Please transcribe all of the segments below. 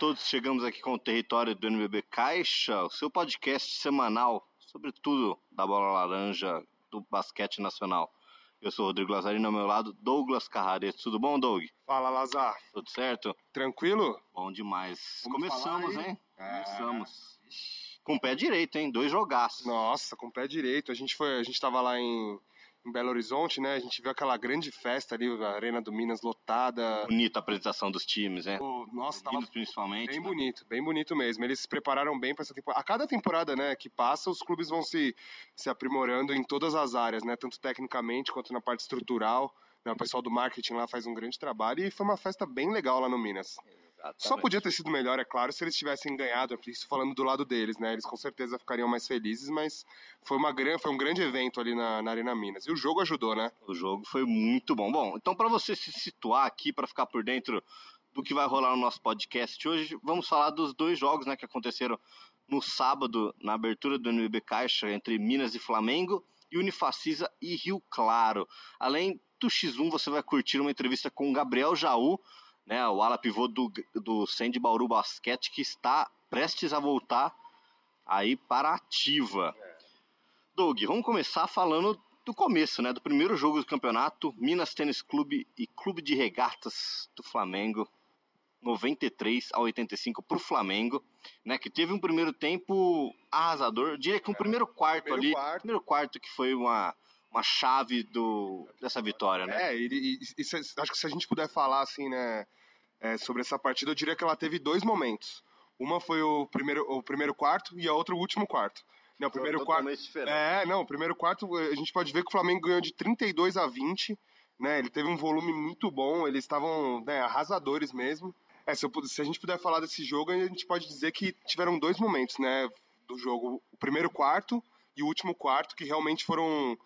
Todos. Chegamos aqui com o território do NBB Caixa, o seu podcast semanal sobre tudo da bola laranja do basquete nacional. Eu sou o Rodrigo Lazarino, ao meu lado, Douglas Carrareto. Tudo bom, Doug? Fala, Lazar. Tudo certo? Tranquilo? Bom demais. Vamos Começamos, hein? É. Começamos. Com o pé direito, hein? Dois jogaços. Nossa, com o pé direito. A gente foi, a gente tava lá em, em Belo Horizonte, né? A gente viu aquela grande festa ali, a Arena do Minas lotada. Bonita a apresentação dos times, né? Pô, Nossa, tava Minas principalmente. bem né? bonito, bem bonito mesmo. Eles se prepararam bem para essa temporada. A cada temporada, né, que passa, os clubes vão se, se aprimorando em todas as áreas, né? Tanto tecnicamente quanto na parte estrutural. Né? O pessoal do marketing lá faz um grande trabalho e foi uma festa bem legal lá no Minas. Exatamente. Só podia ter sido melhor, é claro, se eles tivessem ganhado, isso falando do lado deles, né? Eles com certeza ficariam mais felizes, mas foi, uma gran, foi um grande evento ali na, na Arena Minas. E o jogo ajudou, né? O jogo foi muito bom. Bom, então para você se situar aqui, para ficar por dentro do que vai rolar no nosso podcast hoje, vamos falar dos dois jogos né, que aconteceram no sábado, na abertura do NBB Caixa, entre Minas e Flamengo, e Unifacisa e Rio Claro. Além do X1, você vai curtir uma entrevista com o Gabriel Jaú, né, o ala pivô do, do Sandy Bauru Basquete, que está prestes a voltar aí para a ativa. Doug, vamos começar falando do começo, né? Do primeiro jogo do campeonato, Minas Tênis Clube e Clube de Regatas do Flamengo, 93 a 85 para o Flamengo, né? Que teve um primeiro tempo arrasador, eu diria que um primeiro quarto primeiro ali, quarto. primeiro quarto que foi uma, uma chave do, dessa vitória, né? É, e, e- e se- acho que se a gente puder falar assim, né, é, sobre essa partida, eu diria que ela teve dois momentos. Uma foi o primeiro, o primeiro quarto e a outra o último quarto. Né, o primeiro quarto. Diferente. É, não, o primeiro quarto a gente pode ver que o Flamengo ganhou de 32 a 20, né? Ele teve um volume muito bom, eles estavam né, arrasadores mesmo. É, se, eu se a gente puder falar desse jogo, a gente pode dizer que tiveram dois momentos, né, do jogo, o primeiro quarto e o último quarto que realmente foram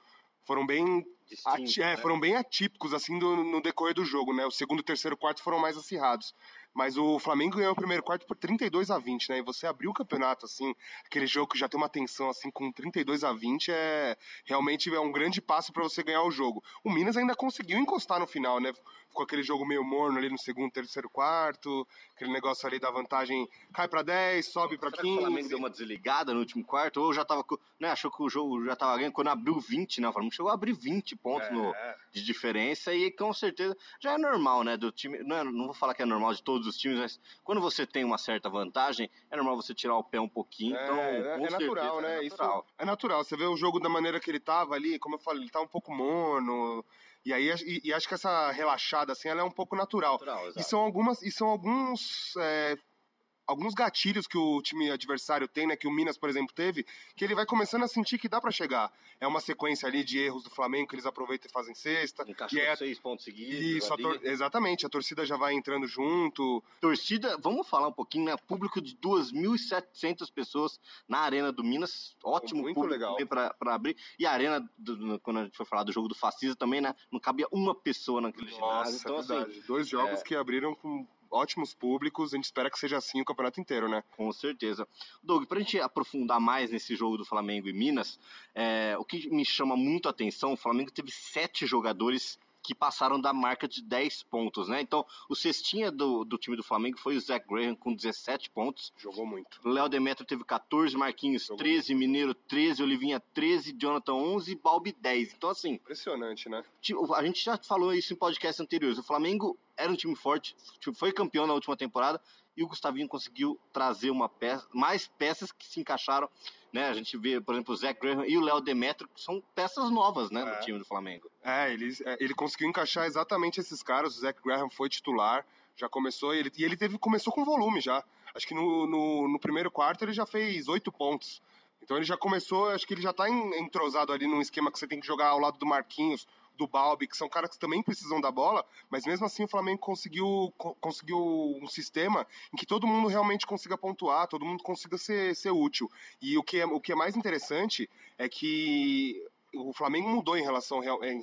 foram bem Distinto, é, né? foram bem atípicos assim do- no decorrer do jogo, né? O segundo e o terceiro quarto foram mais acirrados. Mas o Flamengo ganhou o primeiro quarto por 32 a 20, né? E você abriu o campeonato assim, aquele jogo que já tem uma tensão assim com 32 a 20 é realmente é um grande passo para você ganhar o jogo. O Minas ainda conseguiu encostar no final, né? Ficou aquele jogo meio morno ali no segundo, terceiro quarto, aquele negócio ali da vantagem cai para 10, sobe para Será que o Flamengo 15. deu uma desligada no último quarto? Ou já tava. com- Né, achou que o jogo já tava ganhando quando abriu 20, né? O Flamengo chegou a abrir 20 pontos no, É. de diferença e com certeza já é normal, né? Do time. Não, é- não vou falar que é normal de todos os times, mas quando você tem uma certa vantagem, é normal você tirar o pé um pouquinho. então, é, com é natural, certeza, né? É Isso natural. é natural. Você vê o jogo da maneira que ele tava ali, como eu falei, ele tá um pouco morno. E aí e, e acho que essa relaxada assim, ela é um pouco natural. Natural. E são algumas e são alguns é, alguns gatilhos que o time adversário tem, né, que o Minas, por exemplo, teve, que ele vai começando a sentir que dá pra chegar. É uma sequência ali de erros do Flamengo que eles aproveitam e fazem cesta. Encaixou é, seis pontos seguidos. isso, a tor- exatamente, a torcida já vai entrando junto. Torcida, vamos falar um pouquinho, né? Público de 2.700 pessoas na Arena do Minas. Ótimo Muito público legal. pra abrir. E a Arena, do- quando a gente for falar do jogo do Fascista também, né? Não cabia uma pessoa naquele ginásio. Nossa, Então, é assim, verdade. Dois jogos que abriram com ótimos públicos, a gente espera que seja assim o campeonato inteiro, né? Com certeza. Doug, pra gente aprofundar mais nesse jogo do Flamengo e Minas, é, o que me chama muito a atenção, o Flamengo teve sete jogadores que passaram da marca de 10 pontos, né? Então, o cestinha do, do time do Flamengo foi o Zach Graham com 17 pontos. Jogou muito. Léo Demetrio teve 14, Marquinhos Jogou 13, Mineiro 13, Olivinha 13, Jonathan 11 e Balbi 10. Então, assim, Impressionante, né? A gente já falou isso em podcasts anteriores. O Flamengo era um time forte, tipo, foi campeão na última temporada e o Gustavinho conseguiu trazer uma peça, mais peças que se encaixaram. Né? A gente vê, por exemplo, o Zé Graham e o Léo Demetrio, que são peças novas né, É. no time do Flamengo. É, ele, é, ele conseguiu encaixar exatamente esses caras. O Zach Graham foi titular, já começou, ele, e ele teve, começou com volume já. Acho que no, no, no primeiro quarto ele já fez oito pontos. Então ele já começou, acho que ele já tá en- entrosado ali num esquema que você tem que jogar ao lado do Marquinhos, do Balbi, que são caras que também precisam da bola, mas mesmo assim o Flamengo conseguiu, co- conseguiu um sistema em que todo mundo realmente consiga pontuar, todo mundo consiga ser, ser útil. E o que, é, o que é mais interessante é que o Flamengo mudou em relação, em,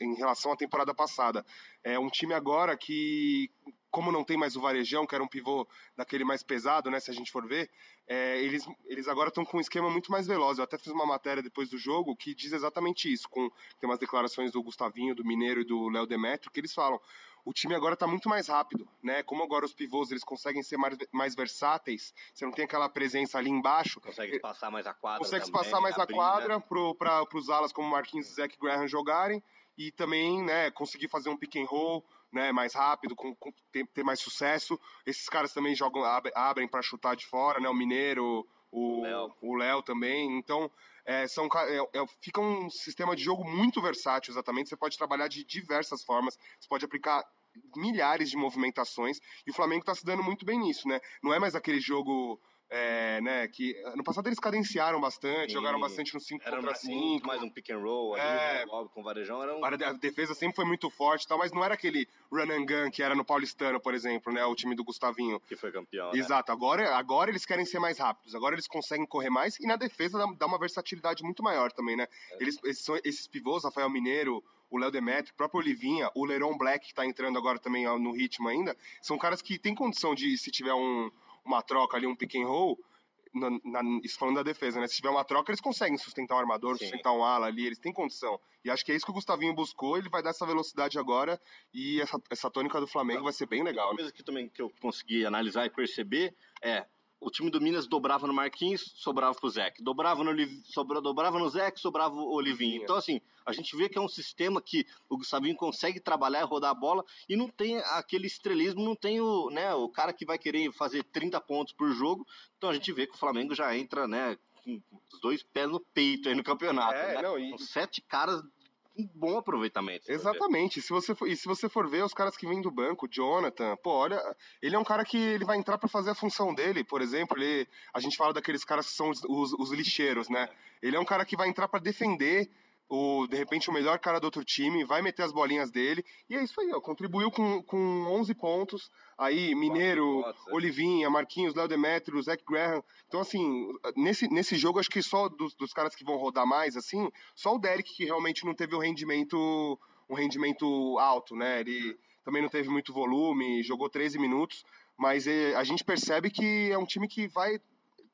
em relação à temporada passada. É um time agora que como não tem mais o Varejão, que era um pivô daquele mais pesado, né, se a gente for ver, é, eles, eles agora estão com um esquema muito mais veloz. Eu até fiz uma matéria depois do jogo que diz exatamente isso, com tem umas declarações do Gustavinho, do Mineiro e do Léo Demetrio, que eles falam, o time agora está muito mais rápido, né? Como agora os pivôs eles conseguem ser mais, mais versáteis, você não tem aquela presença ali embaixo. Consegue passar mais a quadra. Consegue também, passar mais abrir, a quadra né? para os alas como Marquinhos e Zach Graham jogarem e também né, conseguir fazer um pick and roll né, mais rápido, com, com, ter, ter, mais sucesso. Esses caras também jogam, abrem, abrem para chutar de fora, né? O Mineiro, o Léo também. Então, é, são, é, é, fica um sistema de jogo muito versátil, exatamente. Você pode trabalhar de diversas formas, você pode aplicar milhares de movimentações e o Flamengo está se dando muito bem nisso, né? Não é mais aquele jogo é, né, que no passado eles cadenciaram bastante, Sim. jogaram bastante no 5 contra 5. mais um pick and roll ali, é, né, com o Varejão. Era um... A defesa sempre foi muito forte tal, mas não era aquele run and gun que era no Paulistano, por exemplo, né, o time do Gustavinho. Que foi campeão, né? Exato, agora, agora eles querem ser mais rápidos, agora eles conseguem correr mais e na defesa dá, dá uma versatilidade muito maior também, né? É. Eles, esses, esses pivôs, Rafael Mineiro, o Léo Demetrio, o próprio Olivinha, o Leron Black, que está entrando agora também no ritmo ainda, são caras que têm condição de, se tiver um, uma troca ali, um pick and roll, na, na, isso falando da defesa, né? Se tiver uma troca, eles conseguem sustentar um armador, Sim. sustentar um ala ali, eles têm condição. E acho que é isso que o Gustavinho buscou, ele vai dar essa velocidade agora e essa, essa tônica do Flamengo vai ser bem legal. Uma né? coisa que também que eu consegui analisar e perceber é o time do Minas dobrava no Marquinhos, sobrava pro Zeke. Dobrava no, sobra, dobrava no Zeke, sobrava o Olivinho. Então, assim, a gente vê que é um sistema que o Gustavinho consegue trabalhar e rodar a bola e não tem aquele estrelismo, não tem o, né, o cara que vai querer fazer 30 pontos por jogo. Então a gente vê que o Flamengo já entra, né, com os dois pés no peito aí no campeonato. É, né? não, e... Com sete caras um bom aproveitamento. Exatamente. Se você for, e se você for ver os caras que vêm do banco, Jonathan, pô, olha, ele é um cara que ele vai entrar para fazer a função dele, por exemplo, ele, a gente fala daqueles caras que são os, os, os lixeiros, né? Ele é um cara que vai entrar para defender o, de repente, o melhor cara do outro time, vai meter as bolinhas dele, e é isso aí, ó, contribuiu com, com 11 pontos, aí Mineiro, é. Olivinha, Marquinhos, Léo Demetrio, Zach Graham, então assim, nesse, nesse jogo acho que só dos, dos caras que vão rodar mais, assim, só o Derek que realmente não teve um rendimento, um rendimento alto, né, ele também não teve muito volume, jogou 13 minutos, mas é, a gente percebe que é um time que vai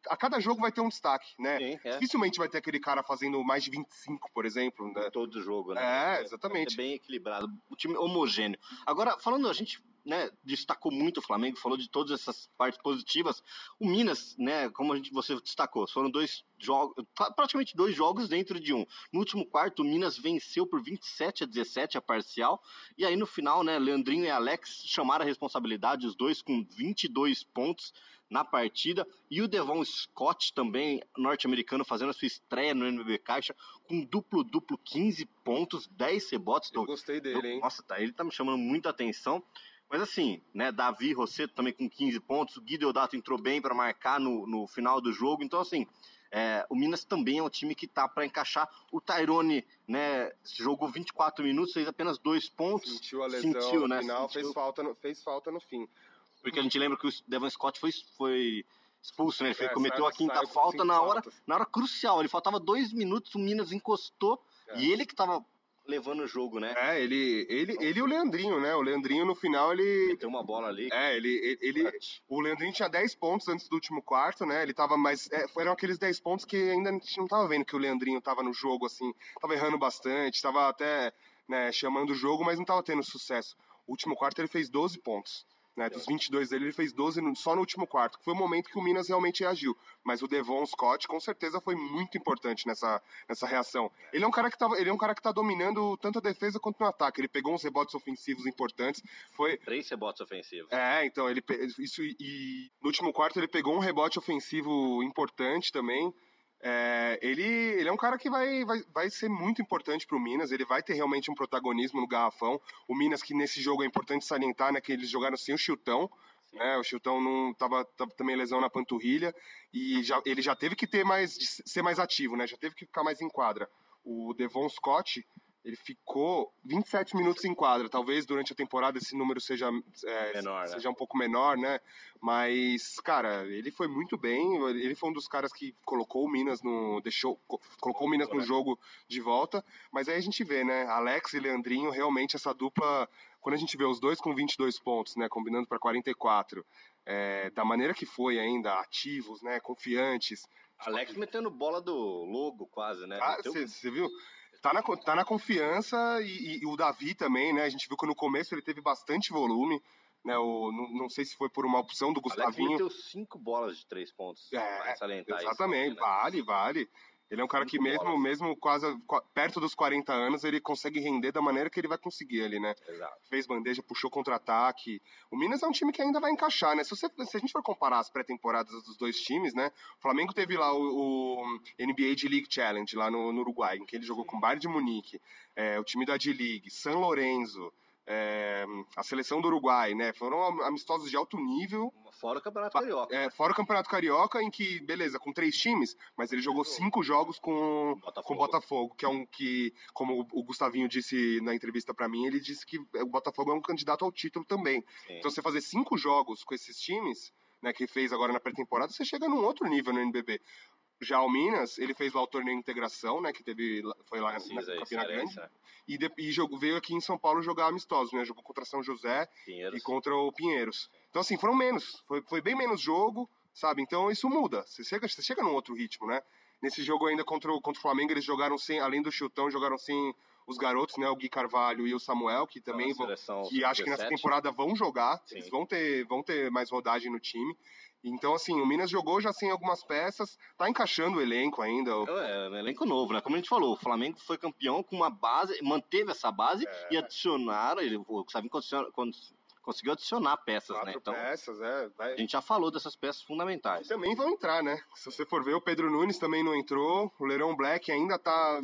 a cada jogo vai ter um destaque, né? Sim, é. Dificilmente vai ter aquele cara fazendo mais de 25, por exemplo. Né? Todo jogo, né? É, exatamente. É bem equilibrado. O time homogêneo. Agora, falando, a gente né, destacou muito o Flamengo, falou de todas essas partes positivas. O Minas, né, como a gente, você destacou, foram dois jogos, praticamente dois jogos dentro de um. No último quarto, o Minas venceu por 27 a 17 a parcial, e aí no final, né, Leandrinho e Alex chamaram a responsabilidade, os dois com 22 pontos na partida. E o Devon Scott, também norte-americano, fazendo a sua estreia no NBB Caixa, com duplo-duplo, 15 pontos, 10 rebotes. Eu gostei dele, hein? Nossa, tá, ele tá me chamando muita atenção. Mas assim, né, Davi Rosseto também com 15 pontos, o Guideodato entrou bem para marcar no, no final do jogo. Então, assim, é, o Minas também é um time que tá para encaixar. O Tyrone, né, jogou 24 minutos, fez apenas dois pontos. Sentiu a lesão sentiu, no né, final, sentiu... fez, falta no, fez falta no fim. Porque a gente lembra que o Devon Scott foi, foi expulso, né? Ele é, cometeu a quinta falta na hora, na hora crucial. Ele faltava dois minutos, o Minas encostou é. e ele que tava levando o jogo, né? É, ele, ele, ele e o Leandrinho, né? O Leandrinho no final ele. Meteu uma bola ali. É, ele. ele, ele o Leandrinho tinha 10 pontos antes do último quarto, né? Ele tava mais. É, eram aqueles 10 pontos que ainda a gente não tava vendo que o Leandrinho tava no jogo, assim. Tava errando bastante, tava até né, chamando o jogo, mas não tava tendo sucesso. O último quarto ele fez 12 pontos. Né, dos 22 dele, ele fez 12 no, só no último quarto, que foi o momento que o Minas realmente reagiu. Mas o Devon Scott, com certeza, foi muito importante nessa, nessa reação. Ele é um cara que tá, ele é um cara que tá dominando tanto a defesa quanto no ataque. Ele pegou uns rebotes ofensivos importantes. Foi... Três rebotes ofensivos. É, então, ele isso e no último quarto ele pegou um rebote ofensivo importante também. É, ele, ele é um cara que vai, vai, vai ser muito importante para o Minas, ele vai ter realmente um protagonismo no garrafão. O Minas, que nesse jogo é importante salientar, né, que eles jogaram sem o Chiltão, né, o Chiltão não tava, tava, também lesão na panturrilha e já, ele já teve que ter mais ser mais ativo, né, já teve que ficar mais em quadra. O Devon Scott, ele ficou 27 minutos em quadra. Talvez durante a temporada esse número seja, é, menor, né? seja né? um pouco menor, né? Mas, cara, ele foi muito bem. Ele foi um dos caras que colocou o Minas no. deixou. colocou o Minas no jogo de volta. Mas aí a gente vê, né? Alex e Leandrinho, realmente essa dupla quando a gente vê os dois com 22 pontos, né, combinando para 44, é, da maneira que foi ainda, ativos, né, confiantes. Alex metendo bola do logo quase, né? Você ah, viu? Tá na, tá na confiança e, e, o Davi também, né? A gente viu que no começo ele teve bastante volume. Né, o, não, não sei se foi por uma opção do Gustavinho. Alex meteu cinco bolas de três pontos. É, exatamente, isso, né? vale, vale. Ele é um cara que mesmo, mesmo quase perto dos 40 anos, ele consegue render da maneira que ele vai conseguir ali, né? Exato. Fez bandeja, puxou contra-ataque. O Minas é um time que ainda vai encaixar, né? Se, você, se a gente for comparar as pré-temporadas dos dois times, né? O Flamengo teve lá o, o NBA de League Challenge lá no, no, Uruguai, em que ele jogou com o Bayern de Munique, é, o time da D-League, San Lorenzo, é, a seleção do Uruguai, né? Foram amistosos de alto nível. Fora o Campeonato Carioca. É, fora o Campeonato Carioca, em que, beleza, com três times, mas ele jogou cinco jogos com Botafogo, com Botafogo que é um que, como o Gustavinho disse na entrevista para mim, ele disse que o Botafogo é um candidato ao título também. Sim. Então, você fazer cinco jogos com esses times, né, que fez agora na pré-temporada, você chega num outro nível no NBB. Já o Minas, ele fez lá o torneio de integração, né? Que teve, foi lá Sim, na Campina Grande. Né? E, de, e jogou, veio aqui em São Paulo jogar amistosos, né? Jogou contra São José Pinheiros. e contra o Pinheiros. Então, assim, foram menos. Foi, foi bem menos jogo, sabe? Então, isso muda. Você chega, você chega num outro ritmo, né? Nesse jogo ainda contra o, contra o Flamengo, eles jogaram sem, além do chutão, jogaram sem os garotos, né? O Gui Carvalho e o Samuel, que também vão, que acho que nessa temporada vão jogar. Sim. Eles vão ter, vão ter mais rodagem no time. Então, assim, o Minas jogou já sem algumas peças, tá encaixando o elenco ainda. É, é um elenco novo, né? Como a gente falou, o Flamengo foi campeão com uma base, manteve essa base é. e adicionaram, ele, o Savinho conseguiu adicionar peças, Quatro né? Então, peças, é. Vai... A gente já falou dessas peças fundamentais. E também vão entrar, né? Se você for ver, o Pedro Nunes também não entrou, o Leirão Black ainda tá,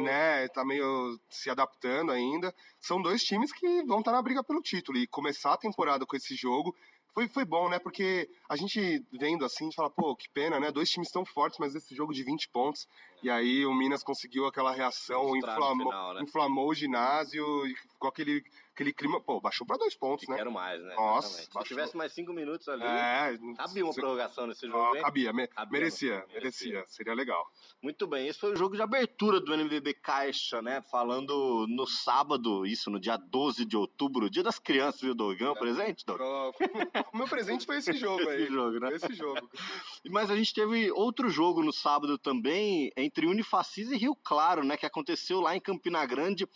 né, tá meio se adaptando ainda. São dois times que vão estar tá na briga pelo título e começar a temporada com esse jogo foi, foi bom, né? Porque a gente vendo assim, a gente fala, pô, que pena, né? Dois times tão fortes, mas esse jogo de 20 pontos. E aí o Minas conseguiu aquela reação, inflamou, final, né? inflamou o ginásio ficou aquele aquele clima, pô, baixou pra dois pontos, né? Quero mais, né? Nossa. Se tivesse mais cinco minutos ali, é, cabia uma prorrogação nesse jogo, hein? Cabia, me, cabia merecia, merecia, merecia, seria legal. Muito bem, esse foi o jogo de abertura do NBB Caixa, né? Falando no sábado, isso, no dia 12 de outubro, dia das crianças, viu, Dogão? É. Presente, Dog? O meu presente foi esse jogo aí. esse jogo, né? Esse jogo. Mas a gente teve outro jogo no sábado também, entre Unifacis e Rio Claro, né? Que aconteceu lá em Campina Grande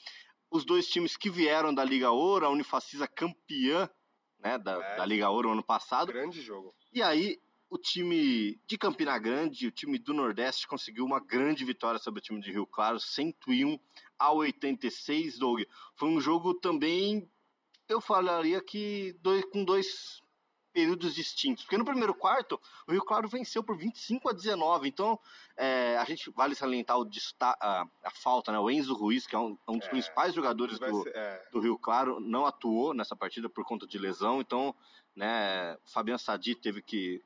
os dois times que vieram da Liga Ouro, a Unifacisa campeã né, da, é, da Liga Ouro ano passado. Grande jogo. E aí o time de Campina Grande, o time do Nordeste, conseguiu uma grande vitória sobre o time de Rio Claro, 101 a 86, Doug. Foi um jogo também, eu falaria que dois, com dois períodos distintos. Porque no primeiro quarto, o Rio Claro venceu por 25 a 19. Então, é, a gente vale salientar o a, a, falta, né? O Enzo Ruiz, que é um, um dos é, principais jogadores do, ser, é. do, Rio Claro, não atuou nessa partida por conta de lesão. Então, né, Fabiano Sadi teve que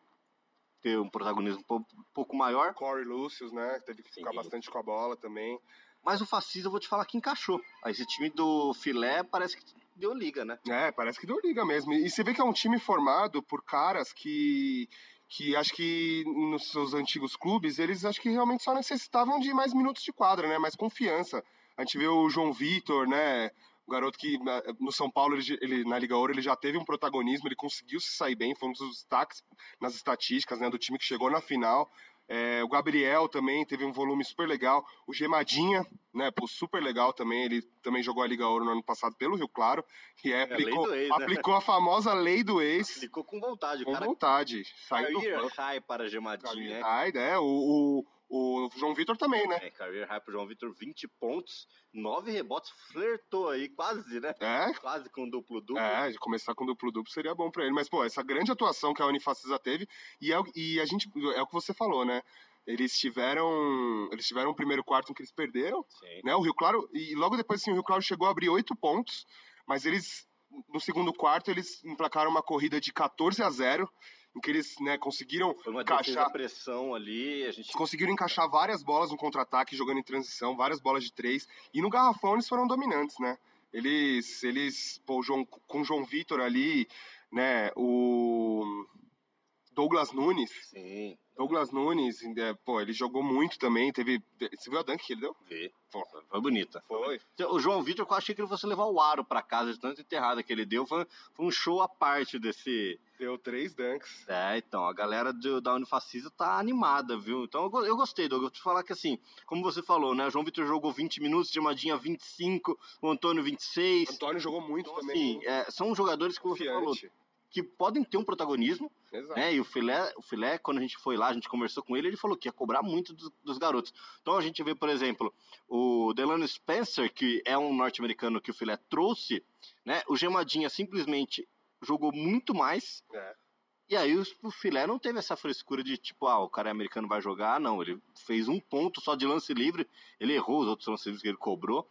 ter um protagonismo um pouco, maior. Corey Lucius, né? Teve que ficar Sim. bastante com a bola também. Mas o Fascis, eu vou te falar que encaixou. Esse time do Filé parece que deu liga, né? É, parece que deu liga mesmo. E você vê que é um time formado por caras que que acho que nos seus antigos clubes, eles acho que realmente só necessitavam de mais minutos de quadra, né? Mais confiança. A gente vê o João Vitor, né? O garoto que no São Paulo, ele, ele, na Liga Ouro, ele já teve um protagonismo, ele conseguiu se sair bem, foi um dos destaques nas estatísticas, né? Do time que chegou na final. É, o Gabriel também teve um volume super legal. O Gemadinha, né, pô, super legal também. Ele também jogou a Liga Ouro no ano passado pelo Rio Claro. E é, aplicou, ex, né? aplicou a famosa lei do ex. Aplicou com vontade, com cara. vontade. Saiu do high para Gemadinha. High, né? O, o, o João Vitor também, né? É, career high pro João Vitor, 20 pontos, 9 rebotes, flertou aí, quase, né? É. Quase com duplo-duplo. É, começar com duplo-duplo seria bom para ele. Mas, pô, essa grande atuação que a Unifacisa teve, e, é, e a gente, é o que você falou, né? Eles tiveram, eles tiveram um primeiro quarto em que eles perderam, Sim. né? O Rio Claro, e logo depois assim, o Rio Claro chegou a abrir 8 pontos, mas eles no segundo quarto eles emplacaram uma corrida de 14 a 0 em que eles né, conseguiram Foi uma encaixar pressão ali, a gente conseguiram encaixar várias bolas no contra-ataque, jogando em transição, várias bolas de três, e no garrafão eles foram dominantes, né? Eles, eles, pô, João, com o João Vitor ali, né, o Douglas Nunes. Sim. Douglas Nunes, é, pô, ele jogou muito também. Teve. Você viu a dunk que ele deu? Vi. Foi bonita. Foi. O João Vitor, eu achei que ele fosse levar o aro pra casa de tanto enterrada que ele deu. Foi, foi um show à parte desse. Deu três dunks. É, então, a galera do, da Unifacisa tá animada, viu? Então eu, eu gostei, Douglas. Eu vou te falar que assim, como você falou, né? O João Vitor jogou 20 minutos, Gemadinha 25, o Antônio 26. O Antônio jogou muito então, também. Assim, é, são jogadores que você falou que podem ter um protagonismo, Exato. né? E o Filé, o Filé, quando a gente foi lá, a gente conversou com ele, ele falou que ia cobrar muito dos, dos garotos. Então a gente vê, por exemplo, o Delano Spencer, que é um norte-americano que o Filé trouxe, né? O Gemadinha simplesmente jogou muito mais. É. E aí o Filé não teve essa frescura de tipo, ah, o cara é americano vai jogar, não. Ele fez um ponto só de lance livre, ele errou os outros lances livres que ele cobrou.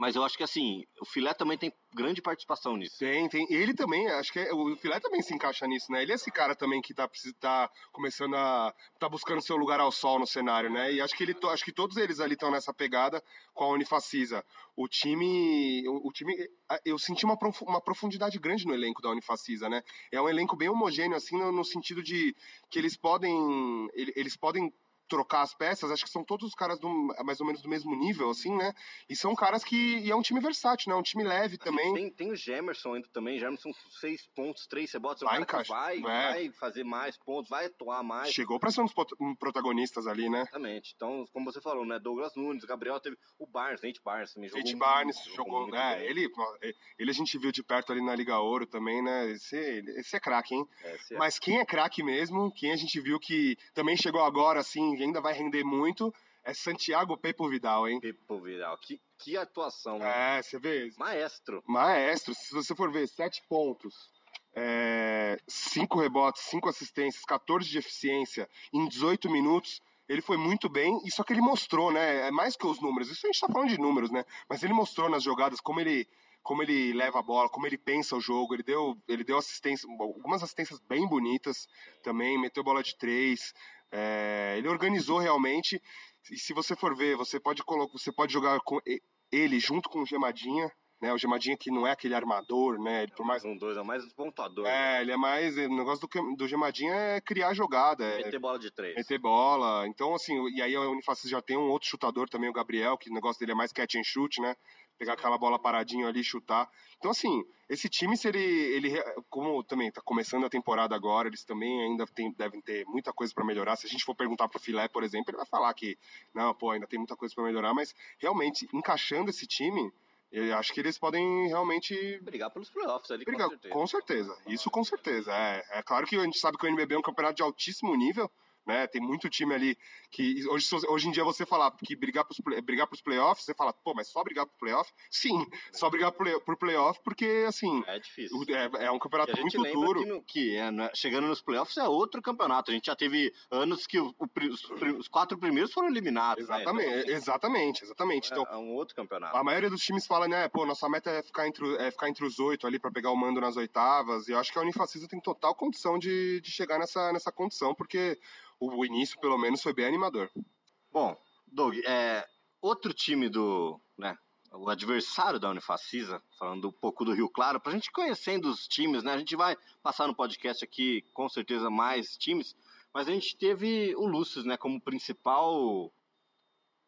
Mas eu acho que assim, o Filé também tem grande participação nisso. Tem, tem. Ele também, acho que é, o Filé também se encaixa nisso, né? Ele é esse cara também que tá, tá começando a. tá buscando seu lugar ao sol no cenário, né? E acho que ele acho que todos eles ali estão nessa pegada com a Unifacisa. O time. O, o, time. Eu senti uma, uma profundidade grande no elenco da Unifacisa, né? É um elenco bem homogêneo, assim, no, no sentido de que eles podem. Eles podem trocar as peças, acho que são todos os caras do, mais ou menos do mesmo nível, assim, né? E são caras que. E é um time versátil, né? Um time leve também. Tem, tem o Gemerson ainda também. Gemerson, seis pontos, três rebotes. É vai, um cara vai, é. vai fazer mais pontos, vai atuar mais. Chegou para ser um dos protagonistas ali, né? Exatamente. Então, como você falou, né? Douglas Nunes, Gabriel teve. O Barnes, Nate Barnes também jogou. Nate Barnes jogou. jogou é, ele, ele a gente viu de perto ali na Liga Ouro também, né? Esse, esse é craque, hein? É. Mas quem é craque mesmo, quem a gente viu que também chegou agora, assim, ainda vai render muito muito é Santiago Pepo Vidal, hein? Pepo Vidal, que, que atuação, né? É, você vê. Maestro. Maestro, se você for ver, sete pontos, é, cinco rebotes, cinco assistências, 14 de eficiência em 18 minutos. Ele foi muito bem, e só que ele mostrou, né? É mais que os números, isso a gente tá falando de números, né? Mas ele mostrou nas jogadas como ele como ele leva a bola, como ele pensa o jogo. Ele deu, ele deu assistência, algumas assistências bem bonitas também, meteu bola de três, é, ele organizou realmente. E se você for ver, você pode colocar, você pode jogar com ele junto com o Gemadinha, né? O Gemadinha que não é aquele armador, né? Ele, por mais um dois é mais pontuador. É, né? ele é mais o negócio do, do Gemadinha é criar jogada, é, meter bola de três. Meter bola. Então assim, e aí a Unifacis já tem um outro chutador também, o Gabriel, que o negócio dele é mais catch and shoot, né? Pegar aquela bola paradinha ali e chutar. Então assim, esse time, se ele, ele como também está começando a temporada agora, eles também ainda tem, devem ter muita coisa para melhorar. Se a gente for perguntar para o Filé, por exemplo, ele vai falar que não, pô, ainda tem muita coisa para melhorar, mas realmente encaixando esse time, eu acho que eles podem realmente brigar pelos playoffs ali, brigar, com certeza. Com certeza. Isso com certeza. É, é claro que a gente sabe que o NBB é um campeonato de altíssimo nível, né? Tem muito time ali que hoje, hoje em dia você falar que brigar para os brigar pros playoffs, você fala, pô, mas só brigar pro playoff? Sim, só brigar por, por playoff porque assim, é difícil. É, é um campeonato muito duro. Que, no, que é, né, chegando nos playoffs é outro campeonato. A gente já teve anos que o, os, os, quatro primeiros foram eliminados. Exatamente, né? então, assim, exatamente, exatamente. Então, é um outro campeonato. A maioria dos times fala, né, pô, nossa meta é ficar entre, é ficar entre os oito ali para pegar o mando nas oitavas. E eu acho que a Unifacisa tem total condição de, de chegar nessa, nessa condição, porque o início, pelo menos, foi bem animador. Bom, Doug, é, outro time do. Né, o adversário da Unifacisa, falando um pouco do Rio Claro, para a gente conhecendo os times, né? A gente vai passar no podcast aqui, com certeza, mais times, mas a gente teve o Lúcio, né, como principal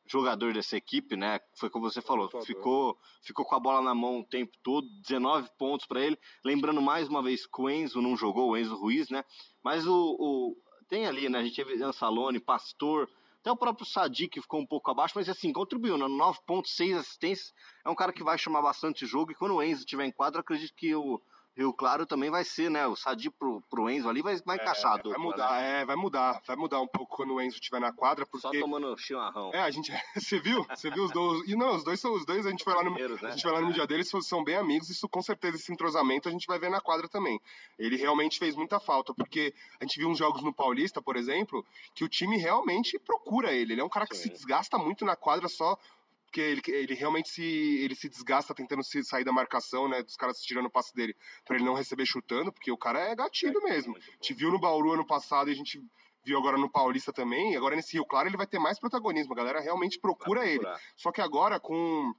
jogador dessa equipe, né? Foi como você falou, ficou, ficou com a bola na mão o tempo todo, 19 pontos para ele. Lembrando mais uma vez que o Enzo não jogou, o Enzo Ruiz, né? Mas o, o tem ali, né? A gente teve Ansalone, Pastor, até o próprio Sadi que ficou um pouco abaixo, mas assim, contribuiu, né? 9.6 assistências. É um cara que vai chamar bastante jogo e quando o Enzo estiver em quadro, acredito que o Rio Claro também vai ser, né? O Sadi pro, pro Enzo ali vai, vai é, encaixar. Vai mudar, né? é, vai mudar. Vai mudar um pouco quando o Enzo estiver na quadra. Porque... Só tomando chimarrão. É, a gente. Você viu? Você viu os dois. E não, os dois são os dois, a gente foi lá no. Né? A gente vai lá no dia deles, são bem amigos, isso com certeza, esse entrosamento a gente vai ver na quadra também. Ele realmente fez muita falta, porque a gente viu uns jogos no Paulista, por exemplo, que o time realmente procura ele. Ele é um cara que Sim. se desgasta muito na quadra só porque ele, ele realmente se, ele se desgasta tentando se sair da marcação, né? Dos caras tirando o passe dele para ele não receber chutando, porque o cara é gatilho é, mesmo. A gente viu no Bauru ano passado e a gente viu agora no Paulista também. Agora nesse Rio Claro ele vai ter mais protagonismo. A galera realmente procura ele. Só que agora com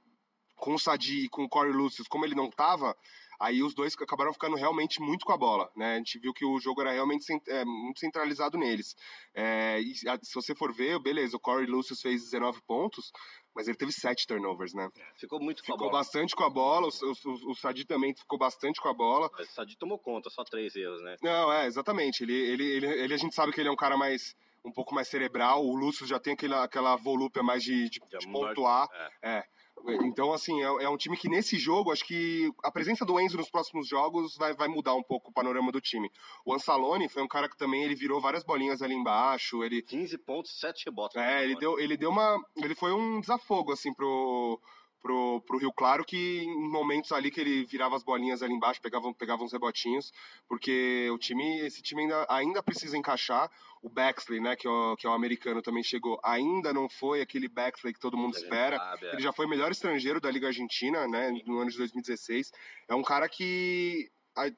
com o Sadi e com o Corey Lucius, como ele não tava, Aí os dois acabaram ficando realmente muito com a bola, né? A gente viu que o jogo era realmente é, muito centralizado neles. É, e se você for ver, beleza, o Corey Lucius fez 19 pontos, mas ele teve sete turnovers, né? Ficou muito com ficou a bola. bastante com a bola, o, o, o Sadi também ficou bastante com a bola. Mas o Sadi tomou conta, só três erros, né? Não, é, exatamente. Ele, ele, ele, ele, a gente sabe que ele é um cara mais um pouco mais cerebral, o Lúcio já tem aquela, aquela volúpia mais de, de, de pontuar. É. é. Então, assim, é, é, um time que nesse jogo, acho que a presença do Enzo nos próximos jogos vai, vai mudar um pouco o panorama do time. O Ansalone foi um cara que também ele virou várias bolinhas ali embaixo. Ele... 15 pontos, 7 rebotes. É, ele deu, ele deu uma. Ele foi um desafogo, assim, pro, pro, pro Rio Claro, que em momentos ali que ele virava as bolinhas ali embaixo, pegava, pegava uns rebotinhos, porque o time, esse time ainda, ainda precisa encaixar. O Baxley, né, que é o, que é o americano, também chegou. Ainda não foi aquele Baxley que todo mundo espera. Sabe, é. Ele já foi o melhor estrangeiro da Liga Argentina, né, no ano de 2016. É um cara que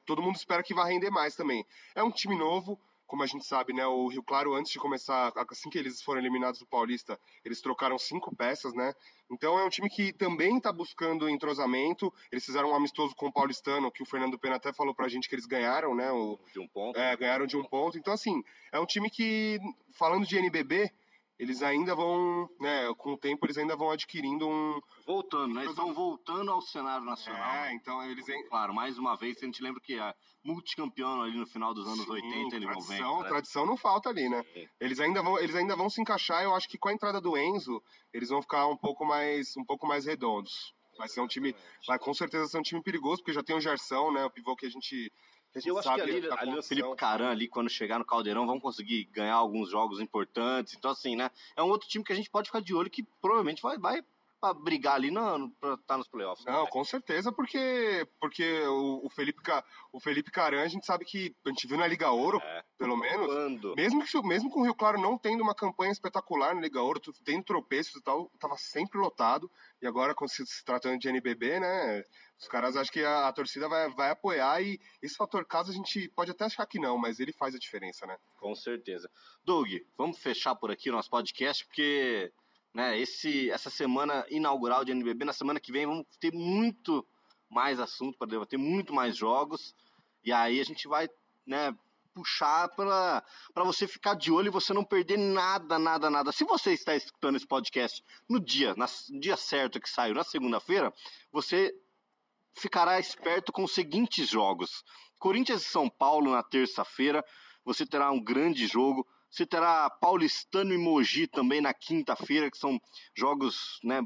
todo mundo espera que vai render mais também. É um time novo, como a gente sabe, né, o Rio Claro, antes de começar, assim que eles foram eliminados do Paulista, eles trocaram cinco peças, né? Então é um time que também está buscando entrosamento. Eles fizeram um amistoso com o Paulistano, que o Fernando Pena até falou pra gente que eles ganharam, né? O, de um ponto. É, ganharam de um ponto. Então, assim, é um time que, falando de NBB, eles ainda vão, né, com o tempo eles ainda vão adquirindo um... Voltando, né? Eles estão voltando ao cenário nacional. É, então eles... Claro, mais uma vez, a gente lembra que é multicampeão ali no final dos anos Sim, 80 e tradição, 90. Né? Tradição não falta ali, né? Sim. Eles ainda, vão, eles ainda vão se encaixar, eu acho que com a entrada do Enzo, eles vão ficar um pouco mais, um pouco mais redondos. Vai ser um time, vai com certeza ser um time perigoso, porque já tem o Gerson, né, o pivô que a gente eu acho que ali, ali o Felipe Caran, ali, quando chegar no Caldeirão, vão conseguir ganhar alguns jogos importantes. Então, assim, né? É um outro time que a gente pode ficar de olho que provavelmente vai, vai pra brigar ali no, pra estar tá nos playoffs. Não, né? com certeza, porque, porque o, o, Felipe, o Felipe Caran, a gente sabe que a gente viu na Liga Ouro, é, pelo menos. Mesmo, que, mesmo com o Rio Claro não tendo uma campanha espetacular na Liga Ouro, tendo tropeços e tal, tava sempre lotado. E agora, se, se tratando de NBB, né? Os caras acham que a, a, torcida vai, vai apoiar e esse fator caso a gente pode até achar que não, mas ele faz a diferença, né? Com certeza. Doug, vamos fechar por aqui o nosso podcast, porque né, esse, essa semana inaugural de NBB, na semana que vem vamos ter muito mais assunto para debater, muito mais jogos, e aí a gente vai né, puxar para você ficar de olho e você não perder nada, nada, nada. Se você está escutando esse podcast no dia, na, no dia certo que saiu, na segunda-feira, você ficará esperto com os seguintes jogos. Corinthians e São Paulo na terça-feira, você terá um grande jogo. Você terá Paulistano e Mogi também na quinta-feira, que são jogos né,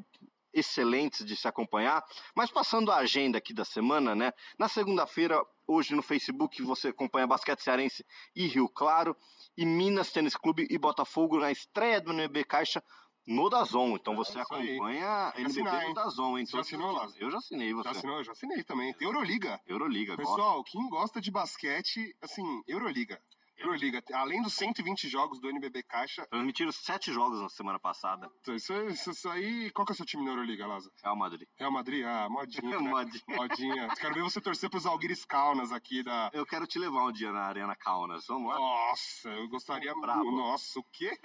excelentes de se acompanhar. Mas passando a agenda aqui da semana, né? Na segunda-feira, hoje no Facebook, você acompanha Basquete Cearense e Rio Claro. E Minas Tênis Clube e Botafogo na estreia do NB Caixa no Dazon. Então você é acompanha NBB assinar, no Dazon, hein? Você já assinou lá? Eu já assinei, você. Já assinou? Eu já assinei também. Tem Euroliga. Euroliga, Pessoal, gosta. quem gosta de basquete, assim, Euroliga. Euroliga, além dos 120 jogos do NBB Caixa. Transmitiram sete jogos na semana passada. Então, isso, isso, isso, aí. Qual que é o seu time na Euroliga, Laza? Real Madrid. Real Madrid? Ah, modinha. Né? modinha. modinha. Quero ver você torcer pros Alguires Kaunas aqui da. Eu quero te levar um dia na Arena Kaunas. Vamos lá? Nossa, eu gostaria. Bravo. Nossa, o quê?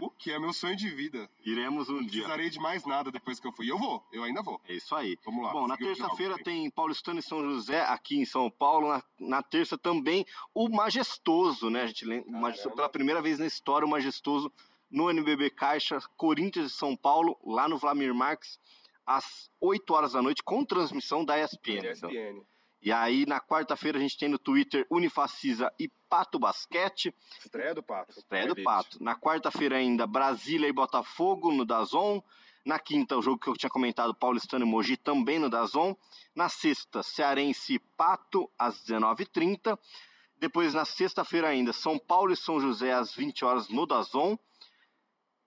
o que? É meu sonho de vida. Iremos um dia. Precisarei de mais nada depois que eu fui. Eu vou, eu ainda vou. É isso aí. Vamos lá. Bom, na terça-feira tem Paulistano e São José aqui em São Paulo. Na, na terça também o Majestoso, né? A gente lembra pela primeira vez na história, o Majestoso no NBB Caixa, Corinthians e São Paulo, lá no Vlamir Marques, às 8 horas da noite, com transmissão da ESPN. ESPN. Então. E aí, na quarta-feira, a gente tem no Twitter Unifacisa e Pato Basquete. Estreia do Pato. Estreia do Pato. Na quarta-feira ainda, Brasília e Botafogo no Dazon. Na quinta, o jogo que eu tinha comentado, Paulistano e Mogi, também no Dazon. Na sexta, Cearense e Pato, às 19h30. Depois, na sexta-feira ainda, São Paulo e São José às 20 horas no Dazon.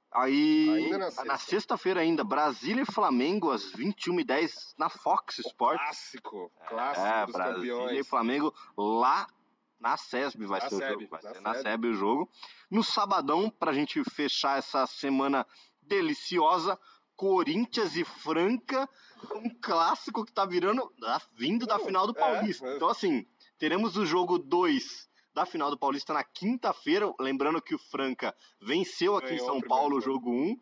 Aí, na sexta-feira ainda, Brasília e Flamengo às 21h10 na Fox Sports. Clássico, clássico é, dos Brasília campeões. e Flamengo lá na SESB vai na ser o jogo. Vai na ser na SESB o jogo. No sabadão, pra gente fechar essa semana deliciosa, Corinthians e Franca, um clássico que tá virando, vindo da final do é, Paulista. É, então, assim, Teremos o jogo 2 da final do Paulista na quinta-feira. Lembrando que o Franca venceu aqui Ganhou em São Paulo o jogo 1. Um,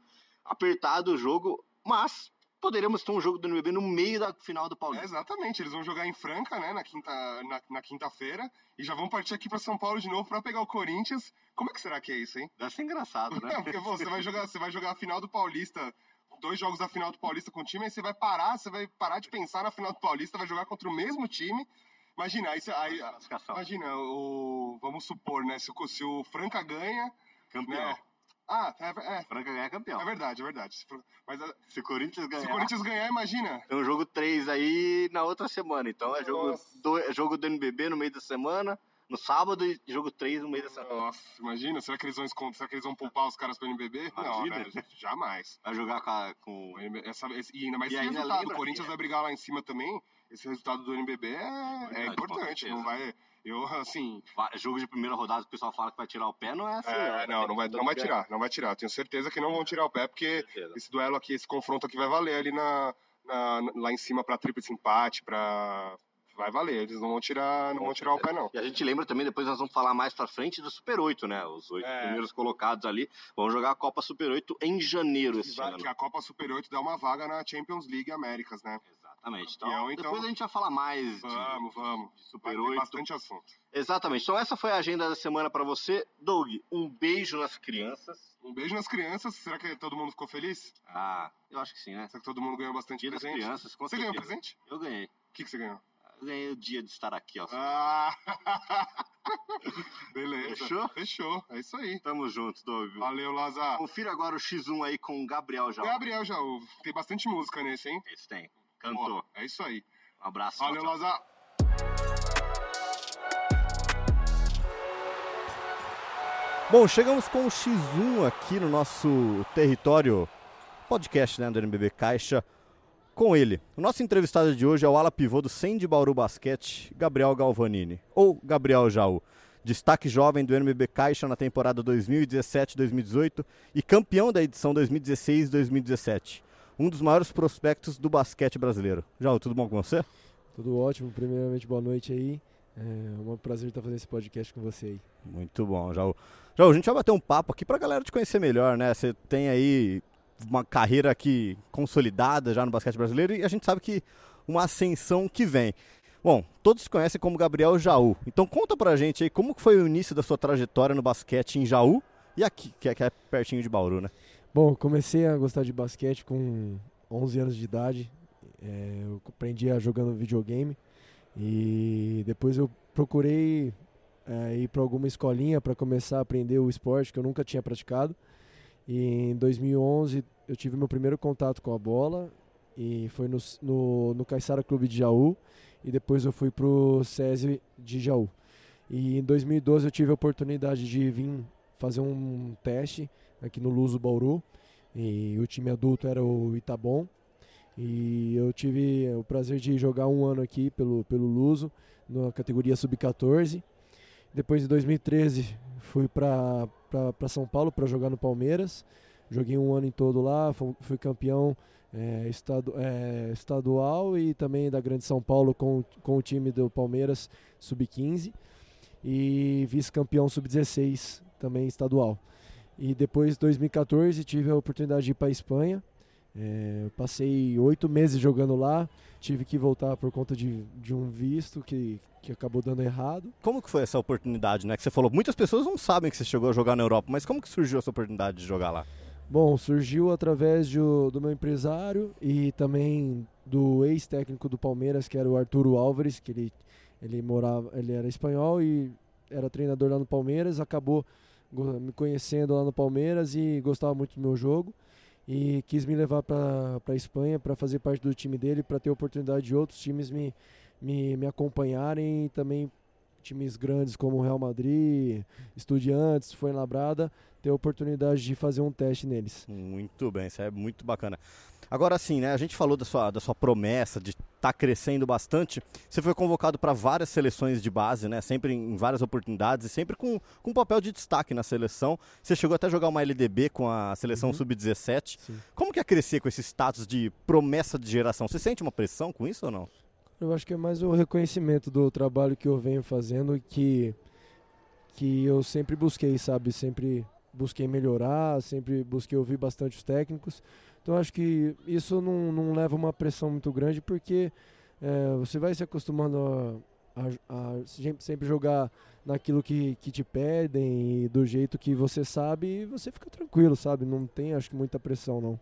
apertado o jogo, mas poderíamos ter um jogo do NBB no meio da final do É, Paulista. exatamente, eles vão jogar em Franca, né, na quinta na, na quinta-feira e já vão partir aqui para São Paulo de novo para pegar o Corinthians. Como é que será que é isso, hein? Deve ser engraçado, né? Porque pô, você vai jogar, você vai jogar a final do Paulista, dois jogos da final do Paulista com o time, aí você vai parar, você vai parar de pensar na final do Paulista, vai jogar contra o mesmo time. Imagina, aí, você- aí imagina, o vamos supor, né, se o, se o Franca ganha, Campeão. né? Ah, é, é, Franca ganha campeão. é verdade, é verdade. Se, mas a- Se o Corinthians se ganhar, o Corinthians ganhar, imagina. tem um jogo 3 aí na outra semana. Então é jogo, do, é jogo do NBB no meio da semana, no sábado, e jogo 3 no meio da semana. Nossa, imagina, será que eles vão esconder, será que eles vão poupar os caras pro NBB? Não, Imagina. velho, jamais. Vai jogar com, com essa- esse- e ainda mais E esse resultado, lembra o Corinthians é. vai brigar lá em cima também. Esse resultado do NBB é, é importante, não vai... Eu, assim, jogo de primeira rodada que o pessoal fala que vai tirar o pé, não é assim. É, não, não vai, não vai tirar, não vai tirar. Tenho certeza que não vão tirar o pé, porque esse duelo aqui, esse confronto aqui vai valer ali na, na- lá em cima pra tríplice empate, pra. Vai valer, eles não vão tirar, não vão tirar o pé, não. E a gente lembra também, depois nós vamos falar mais pra frente do Super 8, né? Os oito É. primeiros colocados ali vão jogar a Copa Super 8 em janeiro Que, esse vai- ano. que a Copa Super 8 dá uma vaga na Champions League Américas, né? Exatamente. Então, Campeão, então- depois a gente vai falar mais de, Vamos, vamos. de Vai Super ter 8. bastante assunto. Exatamente. Então essa foi a agenda da semana pra você. Doug, um beijo nas crianças. Um beijo nas crianças. Será que todo mundo ficou feliz? Ah, eu acho que sim, né? Será que todo mundo ganhou bastante Dia das presente? crianças, com Você ganhou presente? Eu ganhei. O que, que você ganhou? Eu ganhei o dia de estar aqui, ó. Ah! Beleza. Fechou? Fechou. É isso aí. Tamo junto, Doug. Valeu, Lazar. Confira agora o X1 aí com o Gabriel Jaú. Gabriel Jaú. Tem bastante música nesse, hein? Esse tem. Cantou. Pô, é isso aí. Um abraço. Valeu, tchau. Lazar. Bom, chegamos com o X1 aqui no nosso território podcast né, do NBB Caixa com ele. O nosso entrevistado de hoje é o ala pivô do Sem de Bauru Basquete, Gabriel Galvanini, ou Gabriel Jaú. Destaque jovem do NBB Caixa na temporada 2017-2018 e campeão da edição 2016-2017. Um dos maiores prospectos do basquete brasileiro. Jaú, tudo bom com você? Tudo ótimo. Primeiramente, boa noite aí. É um prazer estar fazendo esse podcast com você aí. Muito bom, Jaú. Jaú, a gente vai bater um papo aqui pra galera te conhecer melhor, né? Você tem aí uma carreira aqui consolidada já no basquete brasileiro e a gente sabe que uma ascensão que vem. Bom, todos conhecem como Gabriel Jaú. Então conta pra gente aí como foi o início da sua trajetória no basquete em Jaú e aqui, que é, que é pertinho de Bauru, né? Bom, comecei a gostar de basquete com 11 anos de idade. É, eu aprendi a jogando videogame e depois eu procurei é, ir para alguma escolinha para começar a aprender o esporte que eu nunca tinha praticado. E em 2011 eu tive meu primeiro contato com a bola e foi no, no, no Caixara Clube de Jaú e depois eu fui pro SESI de Jaú. E em 2012 eu tive a oportunidade de vir fazer um teste aqui no Luso Bauru. E o time adulto era o Itabom e eu tive o prazer de jogar um ano aqui pelo, pelo Luso na categoria sub-14 depois em 2013 fui para São Paulo para jogar no Palmeiras. Joguei um ano em todo lá fu- fui campeão é, estadu, é, estadual e também da Grande São Paulo com, com o time do Palmeiras sub-15 e vice-campeão sub-16 também estadual. E depois, em 2014, tive a oportunidade de ir para a Espanha. É, passei oito meses jogando lá, tive que voltar por conta de, de um visto que, que acabou dando errado. Como que foi essa oportunidade, né? Que você falou, muitas pessoas não sabem que você chegou a jogar na Europa, mas como que surgiu essa oportunidade de jogar lá? Bom, surgiu através de do meu empresário e também do ex-técnico do Palmeiras, que era o Arturo Álvares, que ele, ele morava, ele era espanhol e era treinador lá no Palmeiras, acabou me conhecendo lá no Palmeiras e gostava muito do meu jogo e quis me levar para a Espanha para fazer parte do time dele, para ter a oportunidade de outros times me, me, me acompanharem e também times grandes como Real Madrid, Estudiantes, foi Labrada, ter a oportunidade de fazer um teste neles. Muito bem, isso é muito bacana. Agora sim, né? A gente falou da sua, da sua promessa de estar tá crescendo bastante. Você foi convocado para várias seleções de base, né? Sempre em várias oportunidades e sempre com, com um papel de destaque na seleção. Você chegou até a jogar uma LDB com a seleção Uhum. sub-17. Sim. Como que é crescer com esse status de promessa de geração? Você sente uma pressão com isso ou não? Eu acho que é mais o reconhecimento do trabalho que eu venho fazendo e que, que eu sempre busquei, sabe? Sempre busquei melhorar, sempre busquei ouvir bastante os técnicos. Então acho que isso não, não leva uma pressão muito grande porque é, você vai se acostumando a, a, sempre jogar naquilo que, que te pedem e do jeito que você sabe e você fica tranquilo, sabe? Não tem, acho que, muita pressão, não.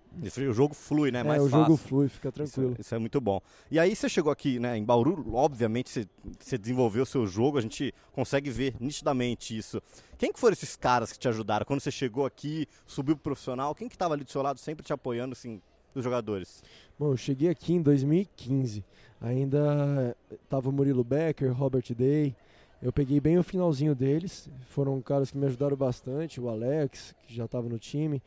O jogo flui, né? É, Mais o fácil. jogo flui, fica tranquilo. Isso, isso, é muito bom. E aí você chegou aqui, né, em Bauru, obviamente você, você desenvolveu o seu jogo, a gente consegue ver nitidamente isso. Quem que foram esses caras que te ajudaram? Quando você chegou aqui, subiu pro profissional, quem que estava ali do seu lado sempre te apoiando, assim, dos jogadores? Bom, eu cheguei aqui em 2015. Ainda tava o Murilo Becker, Robert Day, eu peguei bem o finalzinho deles, foram caras que me ajudaram bastante, o Alex, que já estava no time,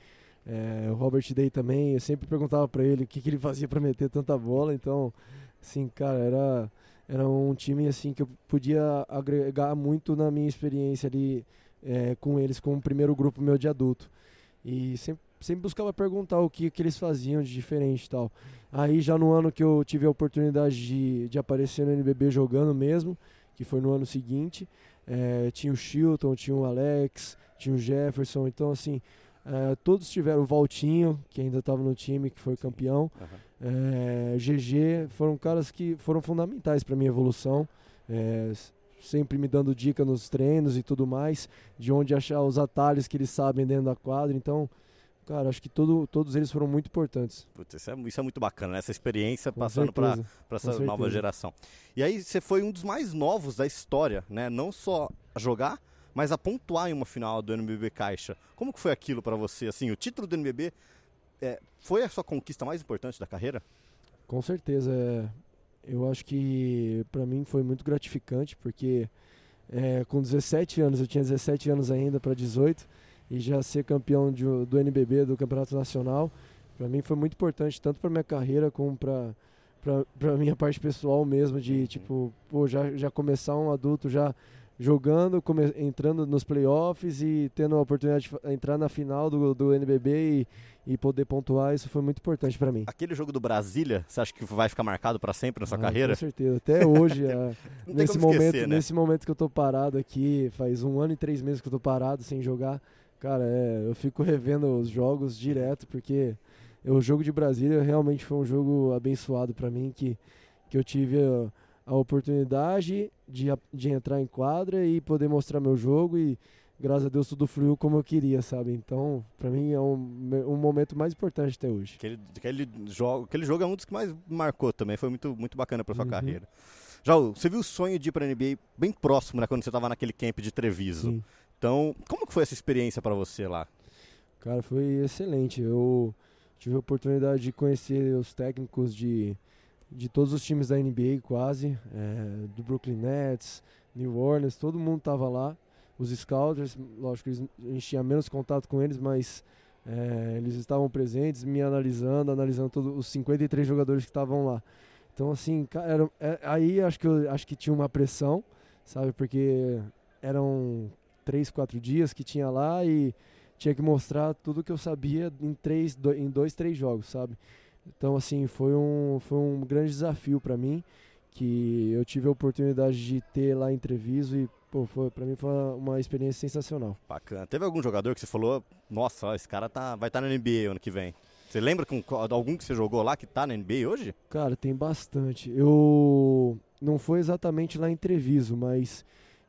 é, o Robert Day também, eu sempre perguntava para ele o que, que ele fazia para meter tanta bola, então, assim, cara, era, era um time assim que eu podia agregar muito na minha experiência ali é, com eles, com o primeiro grupo meu de adulto. E sempre, sempre buscava perguntar o que, que eles faziam de diferente e tal. Aí já no ano que eu tive a oportunidade de, de aparecer no NBB jogando mesmo, que foi no ano seguinte. É, tinha o Chilton, tinha o Alex, tinha o Jefferson, então assim, é, todos tiveram o Valtinho, que ainda estava no time, que foi campeão. Uhum. É, GG, foram caras que foram fundamentais para minha evolução. Sempre me dando dica nos treinos e tudo mais, de onde achar os atalhos que eles sabem dentro da quadra. Então, Cara, acho que todo, todos eles foram muito importantes. Putz, isso, é, isso é muito bacana, né? essa experiência Com passando para essa nova geração. E aí você foi um dos mais novos da história, né? Não só a jogar, mas a pontuar em uma final do NBB Caixa. Como que foi aquilo para você? Assim, o título do NBB é, foi a sua conquista mais importante da carreira? Com certeza. É, eu acho que para mim foi muito gratificante, porque é, com 17 anos, eu tinha 17 anos ainda para 18 e já ser campeão de, do NBB, do Campeonato Nacional, para mim foi muito importante, tanto para minha carreira como para para minha parte pessoal mesmo, de uhum. tipo, pô, já, já começar um adulto já jogando, come, entrando nos playoffs e tendo a oportunidade de entrar na final do, do NBB e, e poder pontuar, isso foi muito importante para mim. Aquele jogo do Brasília, você acha que vai ficar marcado para sempre na sua ah, carreira? Com certeza, até hoje, é, nesse, momento, esquecer, né? nesse momento que eu tô parado aqui, faz um ano e três meses que eu tô parado sem jogar, Cara, é, eu fico revendo os jogos direto, porque o jogo de Brasília realmente foi um jogo abençoado para mim, que, que eu tive a, a oportunidade de, de entrar em quadra e poder mostrar meu jogo e graças a Deus tudo fluiu como eu queria, sabe? Então, para mim é um, um momento mais importante até hoje. Aquele, aquele, jogo, aquele jogo é um dos que mais marcou também, foi muito, muito bacana para sua uhum. carreira. Já você viu o sonho de ir para NBA bem próximo, né, quando você estava naquele camp de Treviso. Sim. Então, como que foi essa experiência para você lá? Cara, foi excelente. Eu tive a oportunidade de conhecer os técnicos de, de todos os times da NBA quase, é, do Brooklyn Nets, New Orleans, todo mundo tava lá. Os scouts, lógico, eles, a gente tinha menos contato com eles, mas é, eles estavam presentes, me analisando, analisando todos os 53 jogadores que estavam lá. Então, assim, era, é, aí acho que, eu, acho que tinha uma pressão, sabe? Porque eram três, quatro dias que tinha lá e tinha que mostrar tudo que eu sabia em, três, do, em dois, três jogos, sabe? Então, assim, foi um, foi um grande desafio para mim, que eu tive a oportunidade de ter lá em Treviso e, pô, foi, pra mim foi uma, uma experiência sensacional. Bacana. Teve algum jogador que você falou, nossa, esse cara tá, vai estar tá na NBA ano que vem? Você lembra com algum que você jogou lá que tá na NBA hoje? Cara, tem bastante. Eu não foi exatamente lá em Treviso, mas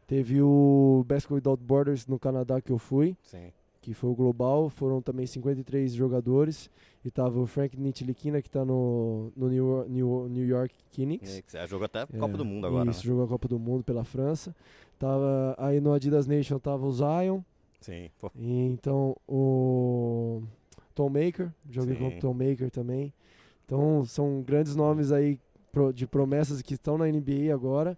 Teve o Basketball Without Borders no Canadá que eu fui. Sim. Que foi o global. Foram também 53 jogadores. E tava o Frank Nitilikina, que está no, no New, New, New York Knicks. É, jogou até a Copa é, do Mundo agora. Isso, né? jogou a Copa do Mundo pela França. Tava, aí no Adidas Nation tava o Zion. Sim. Pô. E, então o Tom Maker. Joguei Sim. com o Tom Maker também. Então são grandes nomes aí de promessas que estão na NBA agora.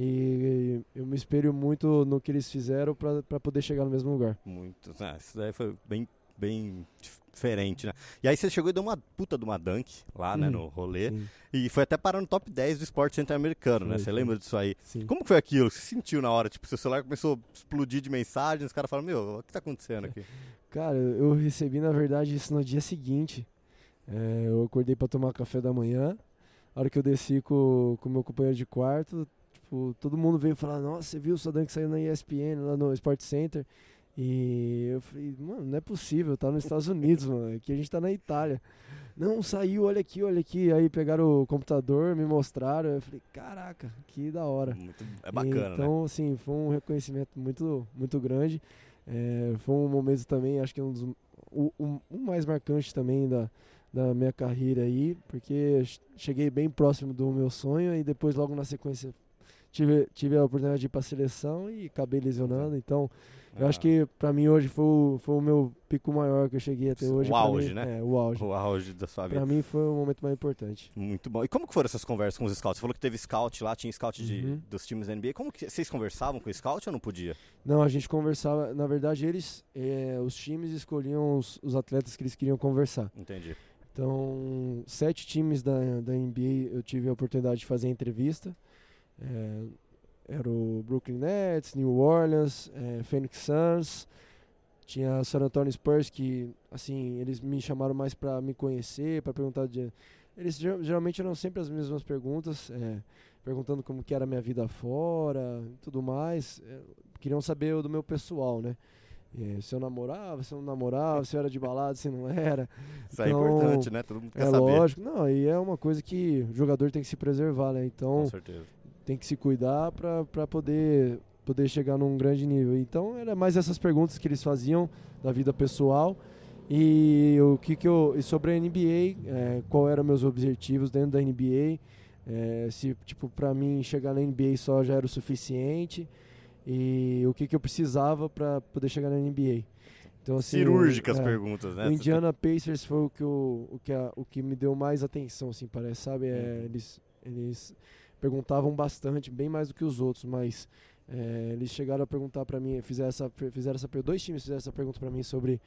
E eu me espelho muito no que eles fizeram para poder chegar no mesmo lugar. Muito. Ah, isso daí foi bem, bem diferente, né? E aí você chegou e deu uma puta de uma dunk lá, hum, né, no rolê. Sim. E foi até parar no top 10 do esporte centro-americano, né? Você lembra disso aí? Sim. Como foi aquilo? Você sentiu na hora? Tipo, seu celular começou a explodir de mensagens, os caras falaram, meu, o que tá acontecendo aqui? Cara, eu recebi, na verdade, isso no dia seguinte. É, eu acordei para tomar café da manhã. A hora que eu desci com o meu companheiro de quarto, Tipo, todo mundo veio falar, nossa, você viu o que saiu na ESPN, lá no Sport Center. E eu falei, mano, não é possível, tá nos Estados Unidos, mano. Aqui a gente tá na Itália. Não, saiu, olha aqui, olha aqui. Aí pegaram o computador, me mostraram. Eu falei, caraca, que da hora. Muito, é bacana, então, né? assim, foi um reconhecimento muito, muito grande. É, foi um momento também, acho que um dos o mais marcante também da, da minha carreira aí, porque cheguei bem próximo do meu sonho e depois logo na sequência tive, tive a oportunidade de ir para a seleção e acabei lesionando. Então, eu acho Ah. que para mim hoje foi o, foi o meu pico maior que eu cheguei até hoje. O auge, mim, né? É, o auge. O auge da sua vida. Para mim foi o momento mais importante. Muito bom. E como que foram essas conversas com os scouts? Você falou que teve scout lá, tinha scout de, Uhum. dos times da NBA. Como que vocês conversavam com o scout ou não podia? Não, a gente conversava, na verdade eles, é, os times escolhiam os, os atletas que eles queriam conversar. Entendi. Então, sete times da, da NBA eu tive a oportunidade de fazer entrevista. É, era o Brooklyn Nets, New Orleans, é, Phoenix Suns, tinha San Antonio Spurs que, assim, eles me chamaram mais para me conhecer, para perguntar de... Eles ger- geralmente eram sempre as mesmas perguntas, é, perguntando como que era a minha vida fora tudo mais. É, queriam saber do meu pessoal, né? É, se eu namorava, se eu não namorava, se eu era de balada, se não era. Isso é Então, importante, né? Todo mundo quer É saber. lógico, não, e é uma coisa que o jogador tem que se preservar, né? Com Então certeza. Tem que se cuidar para poder, poder chegar num grande nível. Então era mais essas perguntas que eles faziam da vida pessoal e o que que eu e sobre a NBA, é, qual eram meus objetivos dentro da NBA, é, se tipo para mim chegar na NBA só já era o suficiente e o que que eu precisava para poder chegar na NBA. Então assim, Cirúrgicas é, perguntas, né? o Indiana Pacers foi o que, eu, o, que a- o que me deu mais atenção, assim, parece, sabe? É, Uhum. eles, eles perguntavam bastante, bem mais do que os outros, mas é, eles chegaram a perguntar pra mim, fizeram essa, fizeram essa, dois times fizeram essa pergunta pra mim sobre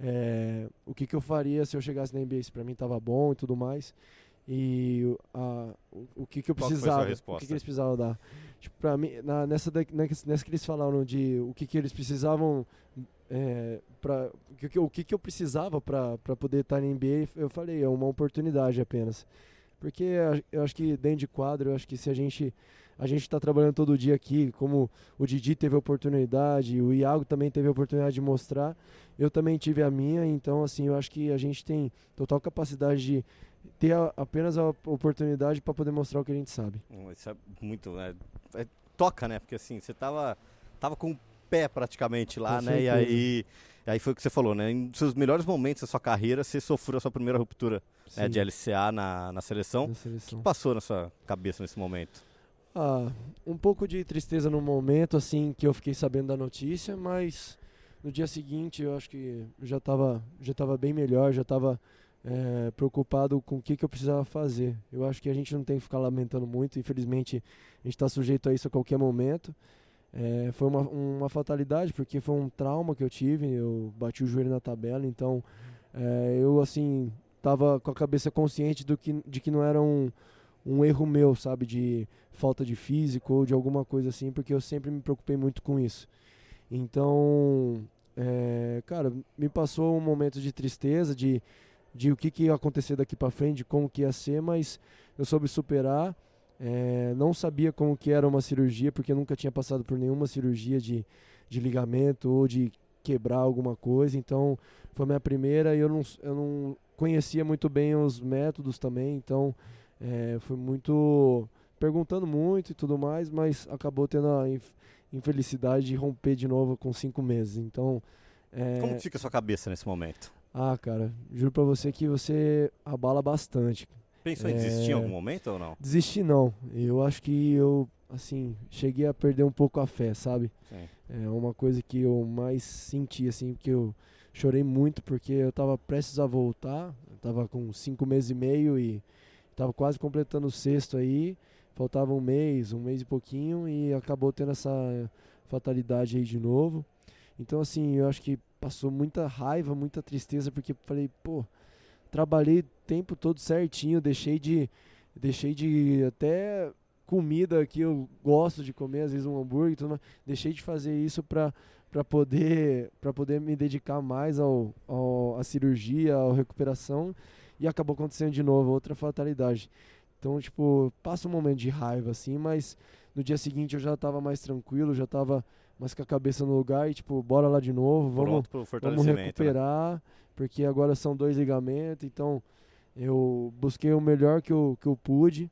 é, o que, que eu faria se eu chegasse na NBA, se pra mim tava bom e tudo mais. E o- a, o, o que, que eu precisava, o que, que eles precisavam dar. Tipo, pra mim, na, nessa, da- nessa, que eles falaram de o que, que eles precisavam é, pra, o, que, o que, que eu precisava para poder estar na NBA, eu falei, é uma oportunidade apenas. Porque eu acho que dentro de quadro, eu acho que se a gente a gente está trabalhando todo dia aqui, como o Didi teve a oportunidade, o Iago também teve a oportunidade de mostrar, eu também tive a minha, então assim, eu acho que a gente tem total capacidade de ter a- apenas a oportunidade para poder mostrar o que a gente sabe. Isso é muito, né? É- toca, né? Porque assim, você tava, tava com pé praticamente lá, Com né? E certeza. aí, aí foi o que você falou, né? Em seus melhores momentos da sua carreira, você sofreu a sua primeira ruptura né, de LCA na, na seleção. na O que seleção. passou na sua cabeça nesse momento? Ah, um pouco de tristeza no momento, assim, que eu fiquei sabendo da notícia, mas no dia seguinte eu acho que já estava já tava bem melhor, já estava preocupado com o que, que eu precisava fazer. Eu acho que a gente não tem que ficar lamentando muito, infelizmente a gente está sujeito a isso a qualquer momento. É, foi uma, uma fatalidade, porque foi um trauma que eu tive, eu bati o joelho na tabela, então é, eu, assim, tava com a cabeça consciente do que, de que não era um, um erro meu, sabe, de falta de físico ou de alguma coisa assim, porque eu sempre me preocupei muito com isso. Então, é, cara, me passou um momento de tristeza, de, de o que, que ia acontecer daqui para frente, como que ia ser, mas eu soube superar. É, não sabia como que era uma cirurgia, porque nunca tinha passado por nenhuma cirurgia de, de ligamento ou de quebrar alguma coisa. Então, foi minha primeira e eu não, eu não conhecia muito bem os métodos também. Então, é, foi muito perguntando muito e tudo mais, mas acabou tendo a inf- infelicidade de romper de novo com cinco meses. Então, é, Como fica a sua cabeça nesse momento? ah, cara, juro pra você que você abala bastante. Pensou em desistir em algum momento ou não? Desistir não. Eu acho que eu, assim, cheguei a perder um pouco a fé, sabe? Sim. É uma coisa que eu mais senti, assim, porque eu chorei muito porque eu tava prestes a voltar. Eu tava com cinco meses e meio e tava quase completando o sexto aí. Faltava um mês, um mês e pouquinho e acabou tendo essa fatalidade aí de novo. Então, assim, eu acho que passou muita raiva, muita tristeza, porque falei, pô, trabalhei tempo todo certinho, deixei de. Deixei de até comida que eu gosto de comer, às vezes um hambúrguer tudo mais. Deixei de fazer isso pra, pra, poder, pra poder me dedicar mais ao, ao, à cirurgia, à recuperação. E acabou acontecendo de novo, outra fatalidade. Então, tipo, passa um momento de raiva, assim, mas no dia seguinte eu já estava mais tranquilo, já estava mas com a cabeça no lugar e tipo, bora lá de novo, vamos, vamos né? recuperar, porque agora são dois ligamentos, então eu busquei o melhor que eu, que eu pude,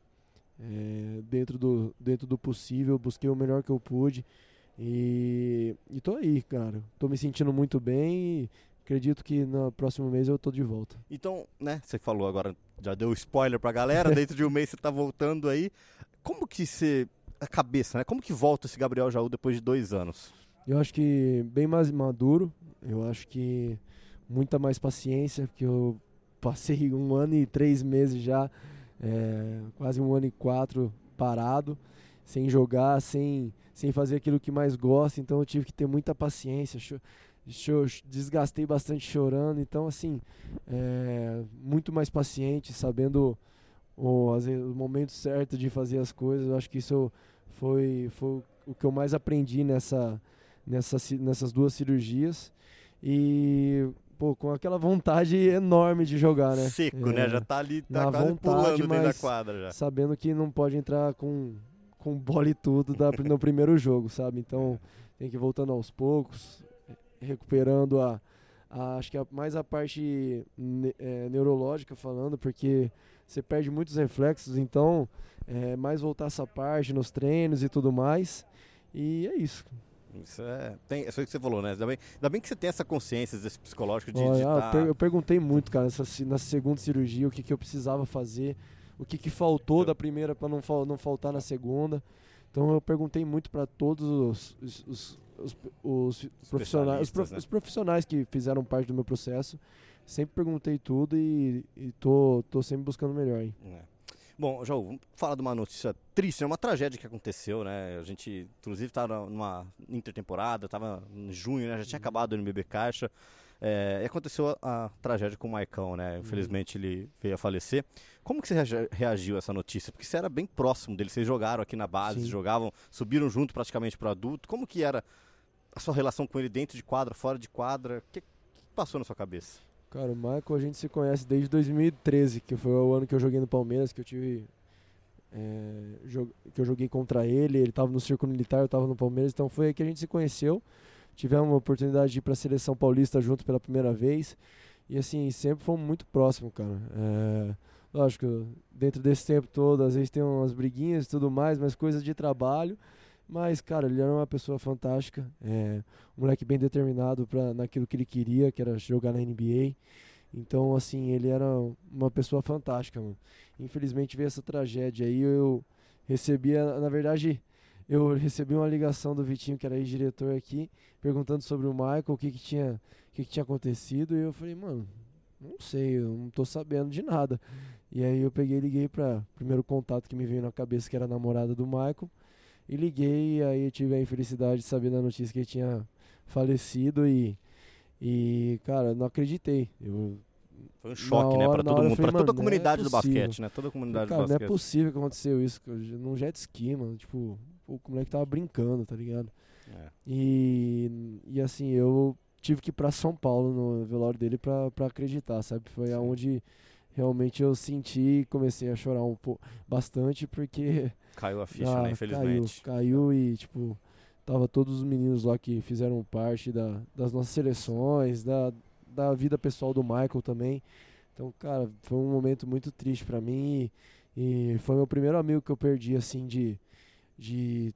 é, dentro, do, dentro do possível, busquei o melhor que eu pude e, e tô aí, cara. Tô me sentindo muito bem e acredito que no próximo mês eu tô de volta. Então, né, você falou agora, já deu spoiler pra galera, dentro de um mês você tá voltando aí. Como que você. A cabeça, né? Como que volta esse Gabriel Jaú depois de dois anos? Eu acho que bem mais maduro, eu acho que muita mais paciência, porque eu passei um ano e três meses já, é, quase um ano e quatro parado, sem jogar, sem, sem fazer aquilo que mais gosto, então eu tive que ter muita paciência. cho- desgastei bastante chorando, então assim, é, muito mais paciente, sabendo o, o momento certo de fazer as coisas. Eu acho que isso foi, foi o que eu mais aprendi nessa, nessa, nessas duas cirurgias. E, pô, com aquela vontade enorme de jogar, né? Seco, É, né? Já tá ali, tá na quase vontade, pulando dentro da quadra já. Sabendo que não pode entrar com, com bola e tudo da, no primeiro jogo, sabe? Então tem que ir voltando aos poucos, recuperando a, a- acho que a- mais a parte ne- eh, neurológica falando, porque você perde muitos reflexos, então é mais voltar essa parte nos treinos e tudo mais. E é isso. Isso é. Tem, é isso que você falou, né? Ainda bem, ainda bem que você tem essa consciência desse psicológico de, Olha, de eu tá- per- eu perguntei muito, cara, nessa, na segunda cirurgia, o que, que eu precisava fazer, o que, que faltou da primeira para não, fal- não faltar na segunda. Então eu perguntei muito para todos os, os, os- os- os profissionais, os, prof- né? os profissionais que fizeram parte do meu processo. Sempre perguntei tudo e, e tô, tô sempre buscando o melhor. Hein? É. Bom, João, vamos falar de uma notícia triste, né? uma tragédia que aconteceu, né? A gente, inclusive, estava numa intertemporada, estava em junho, né? Já tinha acabado o NBB Caixa. é, e aconteceu a, a tragédia com o Maicão, né? Infelizmente ele veio a falecer. Como que você reagi- reagiu a essa notícia? Porque você era bem próximo dele, vocês jogaram aqui na base, Sim. jogavam, subiram junto praticamente para adulto. Como que era a sua relação com ele dentro de quadra, fora de quadra? O que, que passou na sua cabeça? Cara, o Michael a gente se conhece desde 2013, que foi o ano que eu joguei no Palmeiras, que eu tive. é, que eu joguei contra ele, ele estava no Círculo Militar, eu estava no Palmeiras, então foi aí que a gente se conheceu. Tivemos a oportunidade de ir para a seleção paulista junto pela primeira vez. E assim, sempre fomos muito próximos, cara. É, lógico, dentro desse tempo todo, às vezes tem umas briguinhas e tudo mais, mas coisas de trabalho. Mas, cara, ele era uma pessoa fantástica. É, um moleque bem determinado pra, naquilo que ele queria, que era jogar na NBA. Então, assim, ele era uma pessoa fantástica, mano. Infelizmente veio essa tragédia aí. Eu recebi, a- na verdade, eu recebi uma ligação do Vitinho, que era ex-diretor aqui, perguntando sobre o Michael, o que que tinha, o que que tinha acontecido. E eu falei, mano, não sei, eu não tô sabendo de nada. E aí eu peguei e liguei pra primeiro contato que me veio na cabeça, que era a namorada do Michael. E liguei, aí eu tive a infelicidade de saber da notícia que ele tinha falecido e, e cara, não acreditei. Eu, Foi um choque, né, hora- para na todo mundo, falei, para toda a é comunidade do possível. basquete, né? Toda a comunidade cara, do não é basquete. possível que aconteceu isso num jet ski, mano. Tipo, o moleque tava brincando, tá ligado? É. E, e assim, eu tive que ir pra São Paulo no velório dele pra, pra acreditar, sabe? Foi aonde realmente eu senti e comecei a chorar um pouco, bastante, porque Caiu a ficha, ah, né? Infelizmente. Caiu, caiu e, tipo, tava todos os meninos lá que fizeram parte da, das nossas seleções, da, da vida pessoal do Michael também. Então, cara, foi um momento muito triste pra mim e, e foi meu primeiro amigo que eu perdi, assim, de, de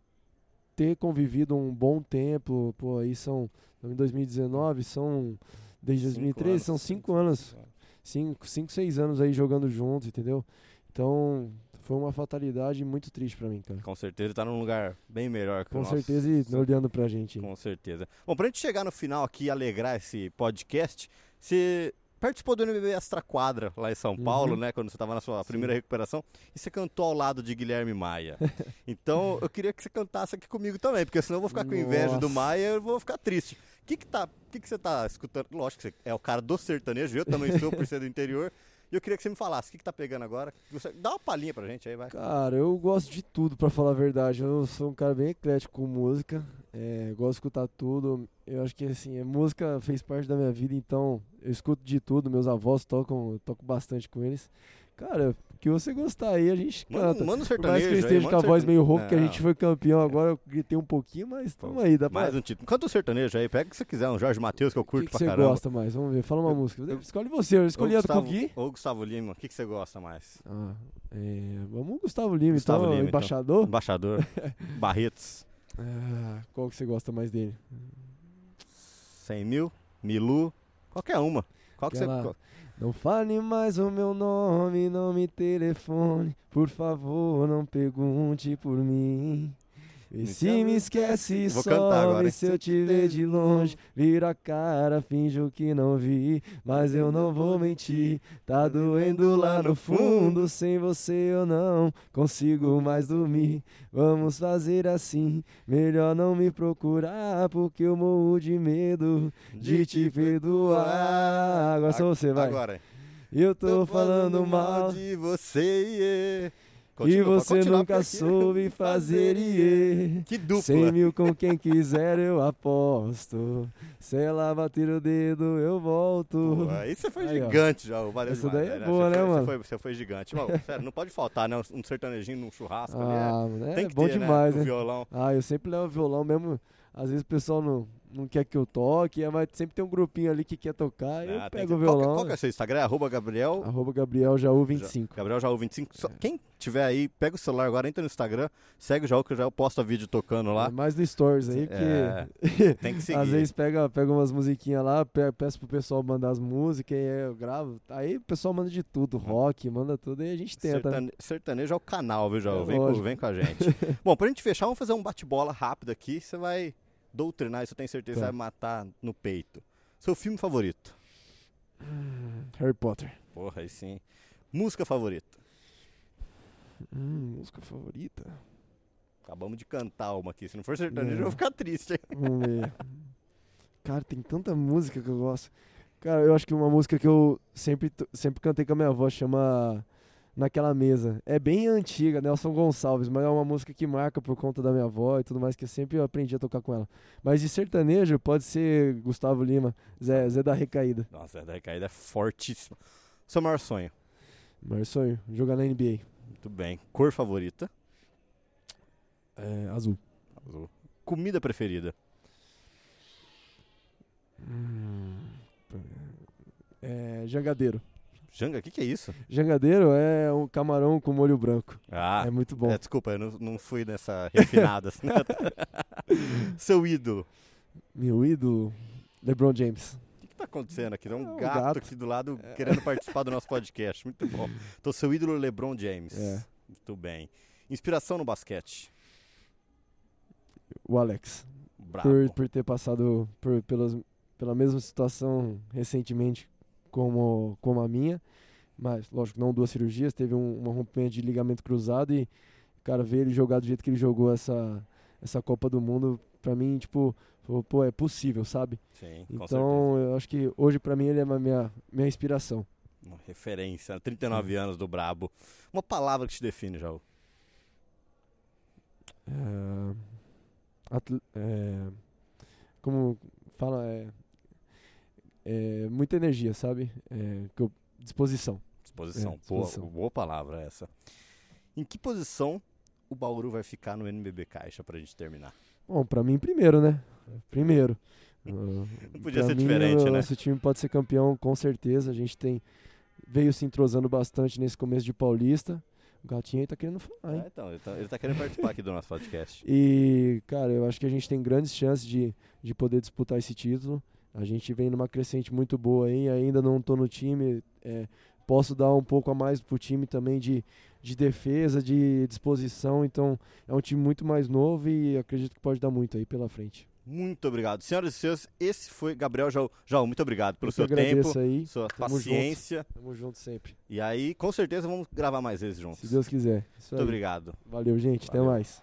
ter convivido um bom tempo. Pô, aí são, em 2019, são, desde Cinco 2013, anos, são cinco, cinco anos cinco cinco, cinco, seis anos aí jogando juntos, entendeu? Então, foi uma fatalidade muito triste pra mim, cara. Com certeza tá num lugar bem melhor que o Com nosso. certeza e olhando pra gente. Com certeza. Bom, pra gente chegar no final aqui e alegrar esse podcast, você participou do NBB Extra Quadra lá em São Uhum. Paulo, né? Quando você tava na sua Sim. primeira recuperação, e você cantou ao lado de Guilherme Maia. então, eu queria que você cantasse aqui comigo também, porque senão eu vou ficar com inveja do Nossa. Maia e eu vou ficar triste. O que que tá, o que que você tá escutando? Lógico que você é o cara do sertanejo, eu também sou por ser do interior. E eu queria que você me falasse, o que que tá pegando agora? Dá uma palhinha pra gente aí, vai. Cara, eu gosto de tudo, pra falar a verdade. Eu sou um cara bem eclético com música. É, gosto de escutar tudo. Eu acho que assim, a música fez parte da minha vida, então eu escuto de tudo. Meus avós tocam, eu toco bastante com eles. Cara, que você gostar aí, a gente Manda, canta. manda um Por mais sertanejo que eu aí, esteja manda com a um voz meio rouca, que a gente foi campeão agora, eu gritei um pouquinho, mas tamo aí, dá pra... Mais um título. Canta um sertanejo aí, pega o que você quiser, um Jorge Matheus que eu curto que, que pra você caramba. gosta mais? Vamos ver, fala uma música. Escolhe você, eu escolhi a do Gui. ou Gustavo Lima, o que, que você gosta mais? Ah, é, vamos Gustavo Lima, Gustavo então, Lima, então. embaixador. Embaixador, Barretos, Ah, qual que você gosta mais dele? 100 mil, Milu, qualquer uma. Qual que Aquela- você... Não fale mais o meu nome, não me telefone. Por favor, não pergunte por mim. E Me se me esquece, Vou some hein? se eu te ver de longe. Vira a cara, finjo que não vi. Mas eu não vou mentir. Tá doendo lá no fundo. Sem você eu não consigo mais dormir. Vamos fazer assim. Melhor não me procurar. Porque eu morro de medo de te perdoar. Agora só você, vai. Agora. Eu tô falando mal de você, yeah. E Continua, pode você nunca soube fazer iê. Que dupla. Cem mil com quem quiser eu aposto. Se ela bater o dedo eu volto. Pô, aí você foi Aí, ó. gigante já, valeu Essa demais, daí é velho. boa, você né, foi, mano? Você foi, você foi gigante. Mano, sério, não pode faltar, né? Um sertanejinho num churrasco ali. Ah, mano, É, é tem que bom ter, demais, né? né? O violão. Ah, eu sempre levo violão mesmo. Às vezes o pessoal não, não quer que eu toque, mas sempre tem um grupinho ali que quer tocar. Eu Ah, tem pego que- o qual, que- violão. qual que é o seu Instagram? É Arroba Gabriel. Arroba Gabriel Jaú 25. Gabriel Jaú 25. Só- Quem tiver aí, pega o celular agora, entra no Instagram, segue o Jaú, que eu já posto vídeo tocando lá. É mais no Stories aí, porque É, tem que seguir. Às vezes pega, pega umas musiquinhas lá, pe- peço pro pessoal mandar as músicas, aí eu gravo. Aí o pessoal manda de tudo, rock, manda tudo, e a gente tenta. né? Sertane- Sertanejo é o canal, viu, Jaú? É vem, com, vem com a gente. Bom, pra gente fechar, vamos fazer um bate-bola rápido aqui. Você vai doutrinar, isso eu tenho certeza Tá. vai matar no peito. Seu filme favorito? Harry Potter. Porra, aí sim. Música favorita? Hum, música favorita? Acabamos de cantar uma aqui. Se não for sertanejo, Não. eu vou ficar triste. Vamos ver. Cara, tem tanta música que eu gosto. Cara, eu acho que uma música que eu sempre, sempre cantei com a minha avó chama Naquela Mesa. É bem antiga, Nelson Gonçalves, mas é uma música que marca por conta da minha avó e tudo mais, que eu sempre aprendi a tocar com ela. Mas de sertanejo pode ser Gustavo Lima, Zé, Zé da Recaída. Nossa, essa recaída é fortíssima. Seu maior sonho? Maior sonho, jogar na NBA. Muito bem. Cor favorita? É, azul. Azul. Comida preferida? É, jangadeiro. Janga, o que, que é isso? Jangadeiro é um camarão com molho branco. Ah, é muito bom. é, desculpa, eu não, não fui nessa refinada. assim. Seu ídolo? Meu ídolo, LeBron James. O que tá acontecendo aqui? Tem um É um gato, gato. aqui do lado querendo participar do nosso podcast. Muito bom. Então, seu ídolo é LeBron James. É. Muito bem. Inspiração no basquete? O Alex. Por, por ter passado por, pelas, pela mesma situação recentemente como, como a minha. Mas, lógico, não duas cirurgias. Teve um, um rompimento de ligamento cruzado e, cara, ver ele jogar do jeito que ele jogou essa, essa Copa do Mundo, pra mim, tipo, pô, é possível, sabe? Sim, Então, eu acho que hoje, pra mim, ele é a minha, minha inspiração. Uma referência. 39 anos do Brabo. Uma palavra que te define, Jaú. É, é, como fala, é, é muita energia, sabe? É, eu- disposição. Disposição. É, disposição. Boa, boa palavra essa. Em que posição o Bauru vai ficar no NBB Caixa pra gente terminar? Bom, pra mim primeiro, né? Primeiro. Uh, podia ser mim, diferente, o né? Nosso time pode ser campeão, com certeza. A gente tem veio se entrosando bastante nesse começo de Paulista. O Gatinho aí tá querendo falar, hein? É, então, ele tá, ele tá querendo participar aqui do nosso podcast. E, cara, eu acho que a gente tem grandes chances de, de poder disputar esse título. A gente vem numa crescente muito boa aí, ainda não tô no time. é, posso dar um pouco a mais pro time também de, de defesa, de disposição. Então, é um time muito mais novo e acredito que pode dar muito aí pela frente. Muito obrigado. Senhoras e senhores, esse foi Gabriel Jaú. Jaú, muito obrigado pelo Eu seu tempo, aí. sua Tamo paciência. Tamo junto sempre. E aí, com certeza, vamos gravar mais vezes juntos. Se Deus quiser. Isso Muito aí. obrigado. Valeu, gente. Valeu. Até mais.